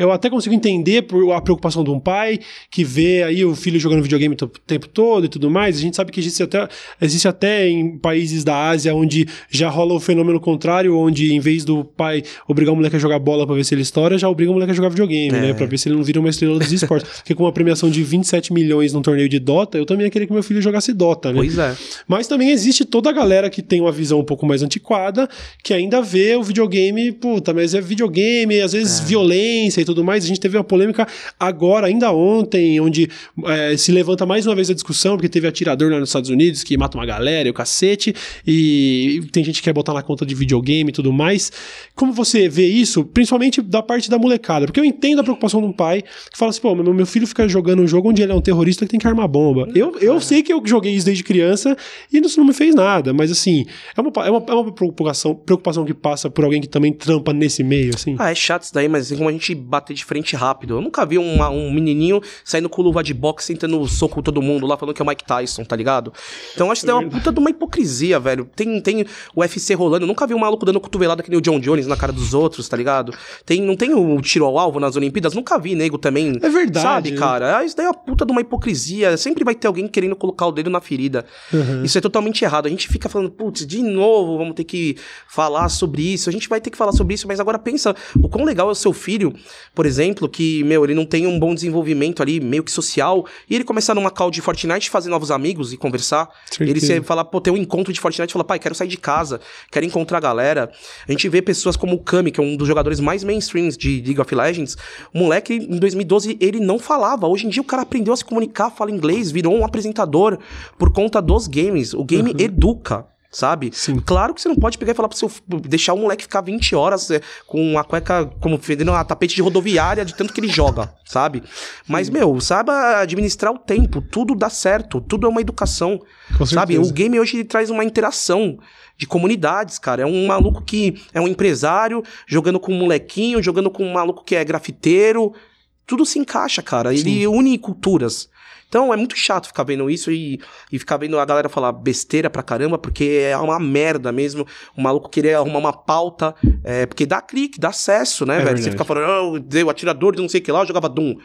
eu até consigo entender a preocupação de um pai que vê aí o filho jogando videogame o tempo todo e tudo mais. A gente sabe que existe até, existe até em países da Ásia onde já rola o fenômeno contrário, onde em vez do pai obrigar o moleque a jogar bola para ver se ele estoura, já obriga o moleque a jogar videogame, né? é. né? Pra ver se ele não vira uma estrela dos esportes. Porque com uma premiação de 27 milhões num torneio de Dota, eu também ia querer que meu filho jogasse Dota, né? Pois é. Mas também existe toda a galera que tem uma visão um pouco mais antiquada, que ainda vê o videogame, puta, mas é videogame, às vezes é. violência e tudo mais. A gente teve uma polêmica agora, ainda ontem, onde é, se levanta mais uma vez a discussão, porque teve atirador lá nos Estados Unidos que mata uma galera e o cacete, e tem gente que quer botar na conta de videogame e tudo mais. Como você vê isso, principalmente da parte da molecada? Porque eu entendo a preocupação de um pai que fala assim, pô, meu, meu filho fica jogando um jogo onde ele é um terrorista que tem que armar bomba. Eu, eu sei que eu joguei isso desde criança e isso não me fez nada, mas assim, é uma, é uma, é uma preocupação, preocupação que passa por alguém que também trampa nesse meio, assim. Ah, é chato isso daí, mas assim, como a gente bater de frente rápido. Eu nunca vi uma, um menininho saindo com luva de boxe, sentando soco com todo mundo lá, falando que é o Mike Tyson, tá ligado? Então acho que é uma puta de uma hipocrisia, velho. Tem, tem o UFC rolando, eu nunca vi um maluco dando cotovelada que nem o John Jones na cara dos outros, tá ligado? Tem, não tem o tiro ao alvo nas Olimpíadas, nunca vi nego também. É verdade. Sabe, cara? Ah, Isso daí é uma puta de uma hipocrisia. Sempre vai ter alguém querendo colocar o dedo na ferida. Uhum. Isso é totalmente errado. A gente fica falando, putz, de novo vamos ter que falar sobre isso. A gente vai ter que falar sobre isso, mas agora pensa o quão legal é o seu filho, por exemplo, que, meu, ele não tem um bom desenvolvimento ali, meio que social, e ele começar numa call de Fortnite, fazer novos amigos e conversar. Certeza. Ele se falar, pô, ter um encontro de Fortnite e falar, pai, quero sair de casa, quero encontrar a galera. A gente vê pessoas como o Kami, que é um dos jogadores mais mainstreams de League of Legends. O moleque, em 2012, ele não falava. Hoje em dia, o cara aprendeu a se comunicar, fala inglês, virou um apresentador por conta dos games. O game educa. Sabe? Sim. Claro que você não pode pegar e falar pro seu. deixar o moleque ficar 20 horas é, com a cueca como fedendo a tapete de rodoviária de tanto que ele joga, sabe? Mas, meu, saiba administrar o tempo, tudo dá certo, tudo é uma educação. Com sabe? certeza. O game hoje ele traz uma interação de comunidades, cara. É um maluco que é um empresário, jogando com um molequinho, jogando com um maluco que é grafiteiro. Tudo se encaixa, cara. Ele une culturas. Então é muito chato ficar vendo isso e, e ficar vendo a galera falar besteira pra caramba, porque é uma merda mesmo. O maluco querer arrumar uma pauta, é, porque dá clique, dá acesso, né, É velho? verdade. Você fica falando, oh, deu atirador de não sei o que lá, eu jogava Doom.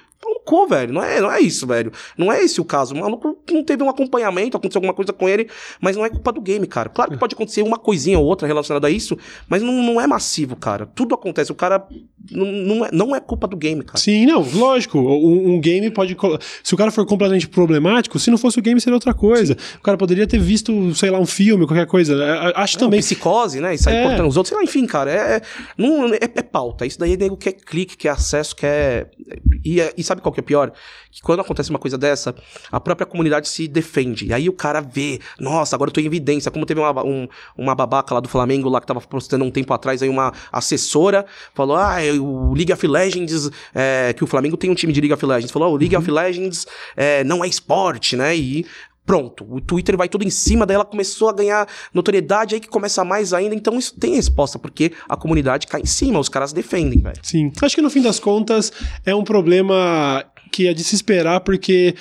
Co, velho. Não é, não é isso, velho. Não é esse o caso. O maluco não teve um acompanhamento, aconteceu alguma coisa com ele, mas não é culpa do game, cara. Claro que pode acontecer uma coisinha ou outra relacionada a isso, mas não, não é massivo, cara. Tudo acontece. O cara. Não, não, é, não é culpa do game, cara. Sim, não, lógico. Um, um game pode. Se o cara for completamente problemático, se não fosse o game, seria outra coisa. O cara poderia ter visto, sei lá, um filme, qualquer coisa. É, Acho também. Psicose, né? E sair É. cortando os outros. Sei lá, enfim, cara. É, é, não, é, é pauta. Isso daí é nego quer clique, quer acesso, quer. E, e sabe qual que é pior? Que quando acontece uma coisa dessa, a própria comunidade se defende. E aí o cara vê, nossa, agora eu tô em evidência. Como teve uma, um- uma babaca lá do Flamengo lá que tava postando um tempo atrás aí uma assessora, falou: ah, o League of Legends, é, que o Flamengo tem um time de League of Legends. Falou: oh, o League of Legends é, não é esporte, né? E Pronto, o Twitter vai tudo em cima, daí ela começou a ganhar notoriedade, aí que começa mais ainda, então isso tem resposta, porque a comunidade cai em cima, os caras defendem, velho. Sim. Acho que no fim das contas é um problema que é de se esperar, porque.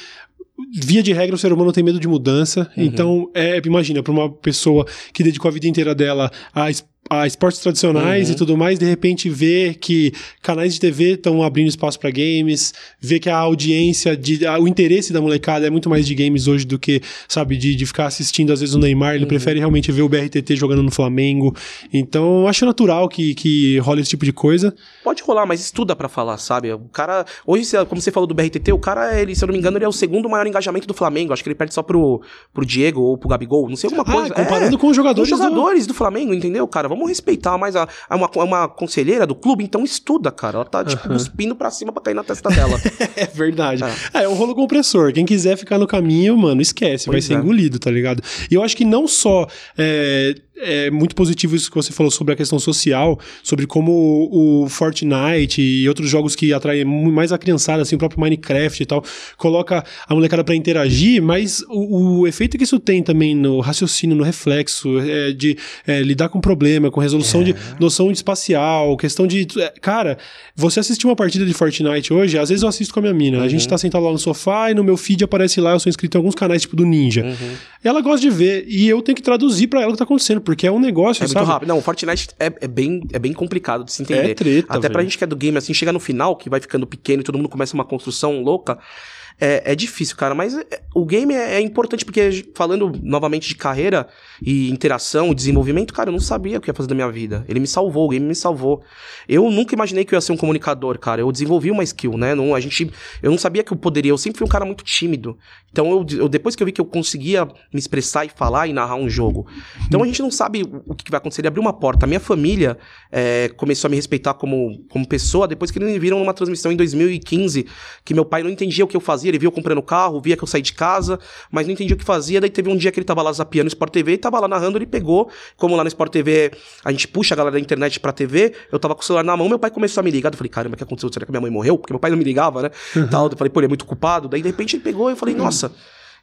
Via de regra, o ser humano tem medo de mudança. Então, é, imagina, para uma pessoa que dedicou a vida inteira dela a, a esportes tradicionais Uhum. e tudo mais, de repente ver que canais de TV estão abrindo espaço para games, ver que a audiência, de, a- o interesse da molecada é muito mais de games hoje do que, sabe, de, de ficar assistindo às vezes o Neymar. Uhum. Ele prefere realmente ver o BRTT jogando no Flamengo. Então, acho natural que, que role esse tipo de coisa. Pode rolar, mas estuda pra falar, sabe? O cara, hoje, como você falou do BRTT, o cara, ele, se eu não me engano, ele é o segundo maior engajamento do Flamengo, acho que ele perde só pro, pro Diego ou pro Gabigol, não sei, alguma Ah, coisa. comparando É, com os jogadores os do- jogadores do... Flamengo, entendeu, cara? Vamos respeitar mais a, a uma, uma conselheira do clube, então estuda, cara. Ela tá, tipo, cuspindo pra cima pra cair na testa dela. É verdade. É. é um rolo compressor. Quem quiser ficar no caminho, mano, esquece. vai Pois ser é. engolido, tá ligado? E eu acho que não só é, é muito positivo isso que você falou sobre a questão social, sobre como o, o Fortnite e outros jogos que atraem mais a criançada, assim, o próprio Minecraft e tal, coloca a molecada pra interagir, mas o, o efeito que isso tem também no raciocínio, no reflexo, é, de é, lidar com problema, com resolução de noção de espacial, questão de. é, Cara, você assistir uma partida de Fortnite hoje, às vezes eu assisto com a minha mina. A gente tá sentado lá no sofá e no meu feed aparece lá, eu sou inscrito em alguns canais tipo do Ninja. Ela gosta de ver e eu tenho que traduzir pra ela o que tá acontecendo, porque é um negócio, É muito sabe? rápido. Não, o Fortnite é, é bem, é bem complicado de se entender. É treta, Até pra velho. gente que é do game, assim, chega no final, que vai ficando pequeno e todo mundo começa uma construção louca. É, é difícil, cara, mas é- o game é, é importante porque, falando novamente de carreira e interação e desenvolvimento, cara, eu não sabia o que ia fazer da minha vida. Ele me salvou, o game me salvou. Eu nunca imaginei que eu ia ser um comunicador, cara. Eu desenvolvi uma skill, né? Não, a gente, eu não sabia que eu poderia, eu sempre fui um cara muito tímido. Então, eu, eu- depois que eu vi que eu conseguia me expressar e falar e narrar um jogo. Então, a gente não, sabe o que vai acontecer. Ele abriu uma porta. A minha família é, começou a me respeitar como, como pessoa depois que eles me viram numa transmissão em 2015, que meu pai não entendia o que eu fazia. Ele via eu comprando carro, via que eu saí de casa, mas não entendia o que fazia. Daí teve um dia que ele tava lá zapiando no Sport TV e tava lá narrando, ele pegou, como lá no Sport TV a gente puxa a galera da internet pra TV, eu tava com o celular na mão, meu pai começou a me ligar. Eu falei, caramba, o que aconteceu? Será que minha mãe morreu? Porque meu pai não me ligava, né? Uhum. Tal. Eu falei, pô, ele é muito culpado. Daí de repente ele pegou e eu falei, nossa.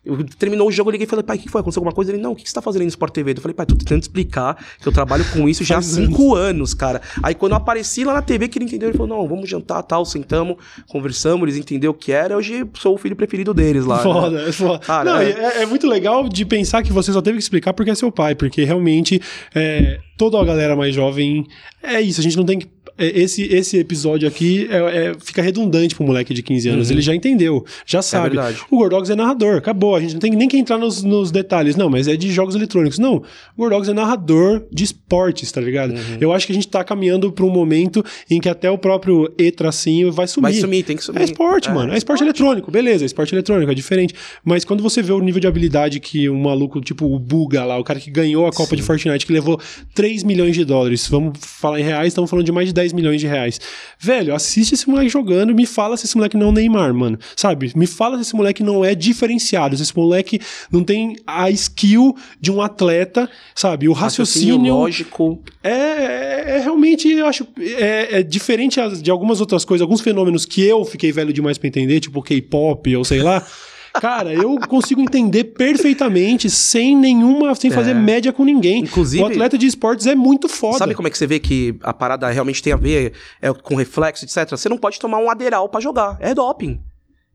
Eu, terminou o jogo, eu liguei e falei, pai, o que foi? Aconteceu alguma coisa? Ele, não, o que você tá fazendo no Sport TV? Eu falei, pai, tô tentando explicar que eu trabalho com isso já há cinco anos, cara. Aí quando eu apareci lá na TV, que ele entendeu, ele falou, não, vamos jantar, tal, sentamos, conversamos, eles entenderam o que era, hoje sou o filho preferido deles lá. Foda, né? é foda. Cara, não, é... É, é... muito legal de pensar que você só teve que explicar porque é seu pai, porque realmente é, toda a galera mais jovem é isso, a gente não tem que esse, esse episódio aqui é, é, fica redundante pro moleque de 15 anos. Uhum. Ele já entendeu, já é sabe. É o Gordogs é narrador, acabou. A gente não tem nem que entrar nos, nos detalhes. Não, mas é de jogos eletrônicos. Não, o Gordogs é narrador de esportes, tá ligado? Uhum. Eu acho que a gente tá caminhando pra um momento em que até o próprio E-tracinho vai sumir. Vai sumir, tem que sumir. É esporte, é, mano. É esporte, esporte eletrônico, beleza, é esporte eletrônico, é diferente. Mas quando você vê o nível de habilidade que um maluco, tipo o Buga lá, o cara que ganhou a Copa Sim. de Fortnite, que levou 3 milhões de dólares, vamos falar em reais, estamos falando de mais de 10 milhões de reais. Velho, assiste esse moleque jogando e me fala se esse moleque não é o Neymar, mano. Sabe? Me fala se esse moleque não é diferenciado, se esse moleque não tem a skill de um atleta, sabe? O raciocínio. raciocínio lógico. É, é, é, realmente, eu acho. É, é diferente de algumas outras coisas, alguns fenômenos que eu fiquei velho demais para entender, tipo K-pop ou sei lá. Cara, eu consigo entender perfeitamente, sem nenhuma. sem fazer é. média com ninguém. Inclusive. O atleta de esportes é muito foda. Sabe como é que você vê que a parada realmente tem a ver é, com reflexo, etc? Você não pode tomar um aderal para jogar. É doping.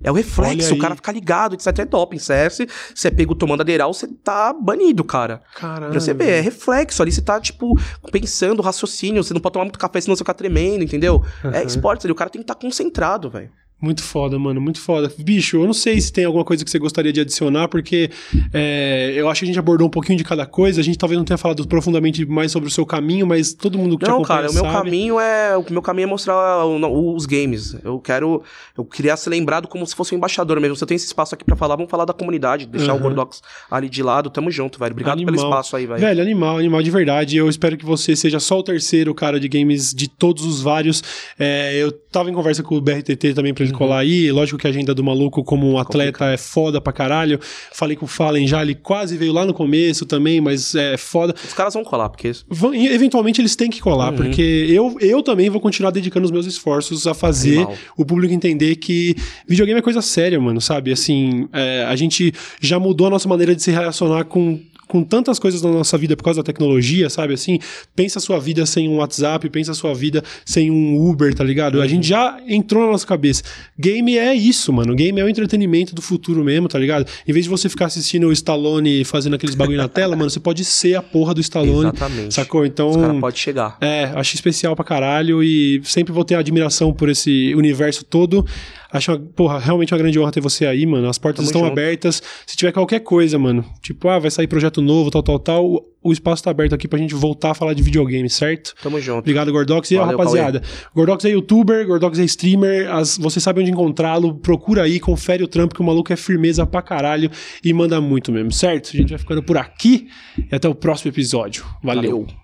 É o reflexo, o cara fica ligado, etc. É doping. CS, você é pego tomando aderal, você tá banido, cara. Caramba. Pra você ver, é reflexo. Ali você tá, tipo, pensando, raciocínio. Você não pode tomar muito café, senão você fica tremendo, entendeu? Uhum. É esportes ali, o cara tem que estar tá concentrado, velho. Muito foda, mano, muito foda. Bicho, eu não sei se tem alguma coisa que você gostaria de adicionar, porque é, eu acho que a gente abordou um pouquinho de cada coisa. A gente talvez não tenha falado profundamente mais sobre o seu caminho, mas todo mundo que Não, cara, o meu caminho é. O meu caminho é mostrar os games. Eu quero. Eu queria ser lembrado como se fosse um embaixador mesmo. Você tem esse espaço aqui para falar, vamos falar da comunidade, deixar uhum. o Gordox ali de lado. Tamo junto, velho. Obrigado animal. pelo espaço aí, velho. Velho, animal, animal de verdade. Eu espero que você seja só o terceiro cara de games de todos os vários. É, eu tava em conversa com o BRTT também pra ele uhum. colar aí. Lógico que a agenda do maluco, como um atleta, é foda pra caralho. Falei com o Fallen já, ele quase veio lá no começo também, mas é foda. Os caras vão colar, porque. Vão, eventualmente eles têm que colar, uhum. porque eu, eu também vou continuar dedicando os meus esforços a fazer Animal. o público entender que videogame é coisa séria, mano, sabe? Assim, é, a gente já mudou a nossa maneira de se relacionar com com tantas coisas na nossa vida por causa da tecnologia, sabe? Assim, pensa a sua vida sem um WhatsApp, pensa a sua vida sem um Uber, tá ligado? A gente já entrou na nossa cabeça. Game é isso, mano. Game é o entretenimento do futuro mesmo, tá ligado? Em vez de você ficar assistindo o Stallone fazendo aqueles bagulho na tela, mano, você pode ser a porra do Stallone. Exatamente. Sacou? Então. Os cara pode chegar. É, acho especial pra caralho e sempre vou ter admiração por esse universo todo. Acho, uma, porra, realmente uma grande honra ter você aí, mano. As portas Tamo estão junto. abertas. Se tiver qualquer coisa, mano, tipo, ah, vai sair projeto novo, tal, tal, tal, o espaço tá aberto aqui pra gente voltar a falar de videogame, certo? Tamo junto. Obrigado, Gordox. E aí, rapaziada, Gordox é youtuber, Gordox é streamer, as, você sabe onde encontrá-lo, procura aí, confere o trampo, que o maluco é firmeza pra caralho e manda muito mesmo, certo? A gente vai ficando por aqui e até o próximo episódio. Valeu. Valeu.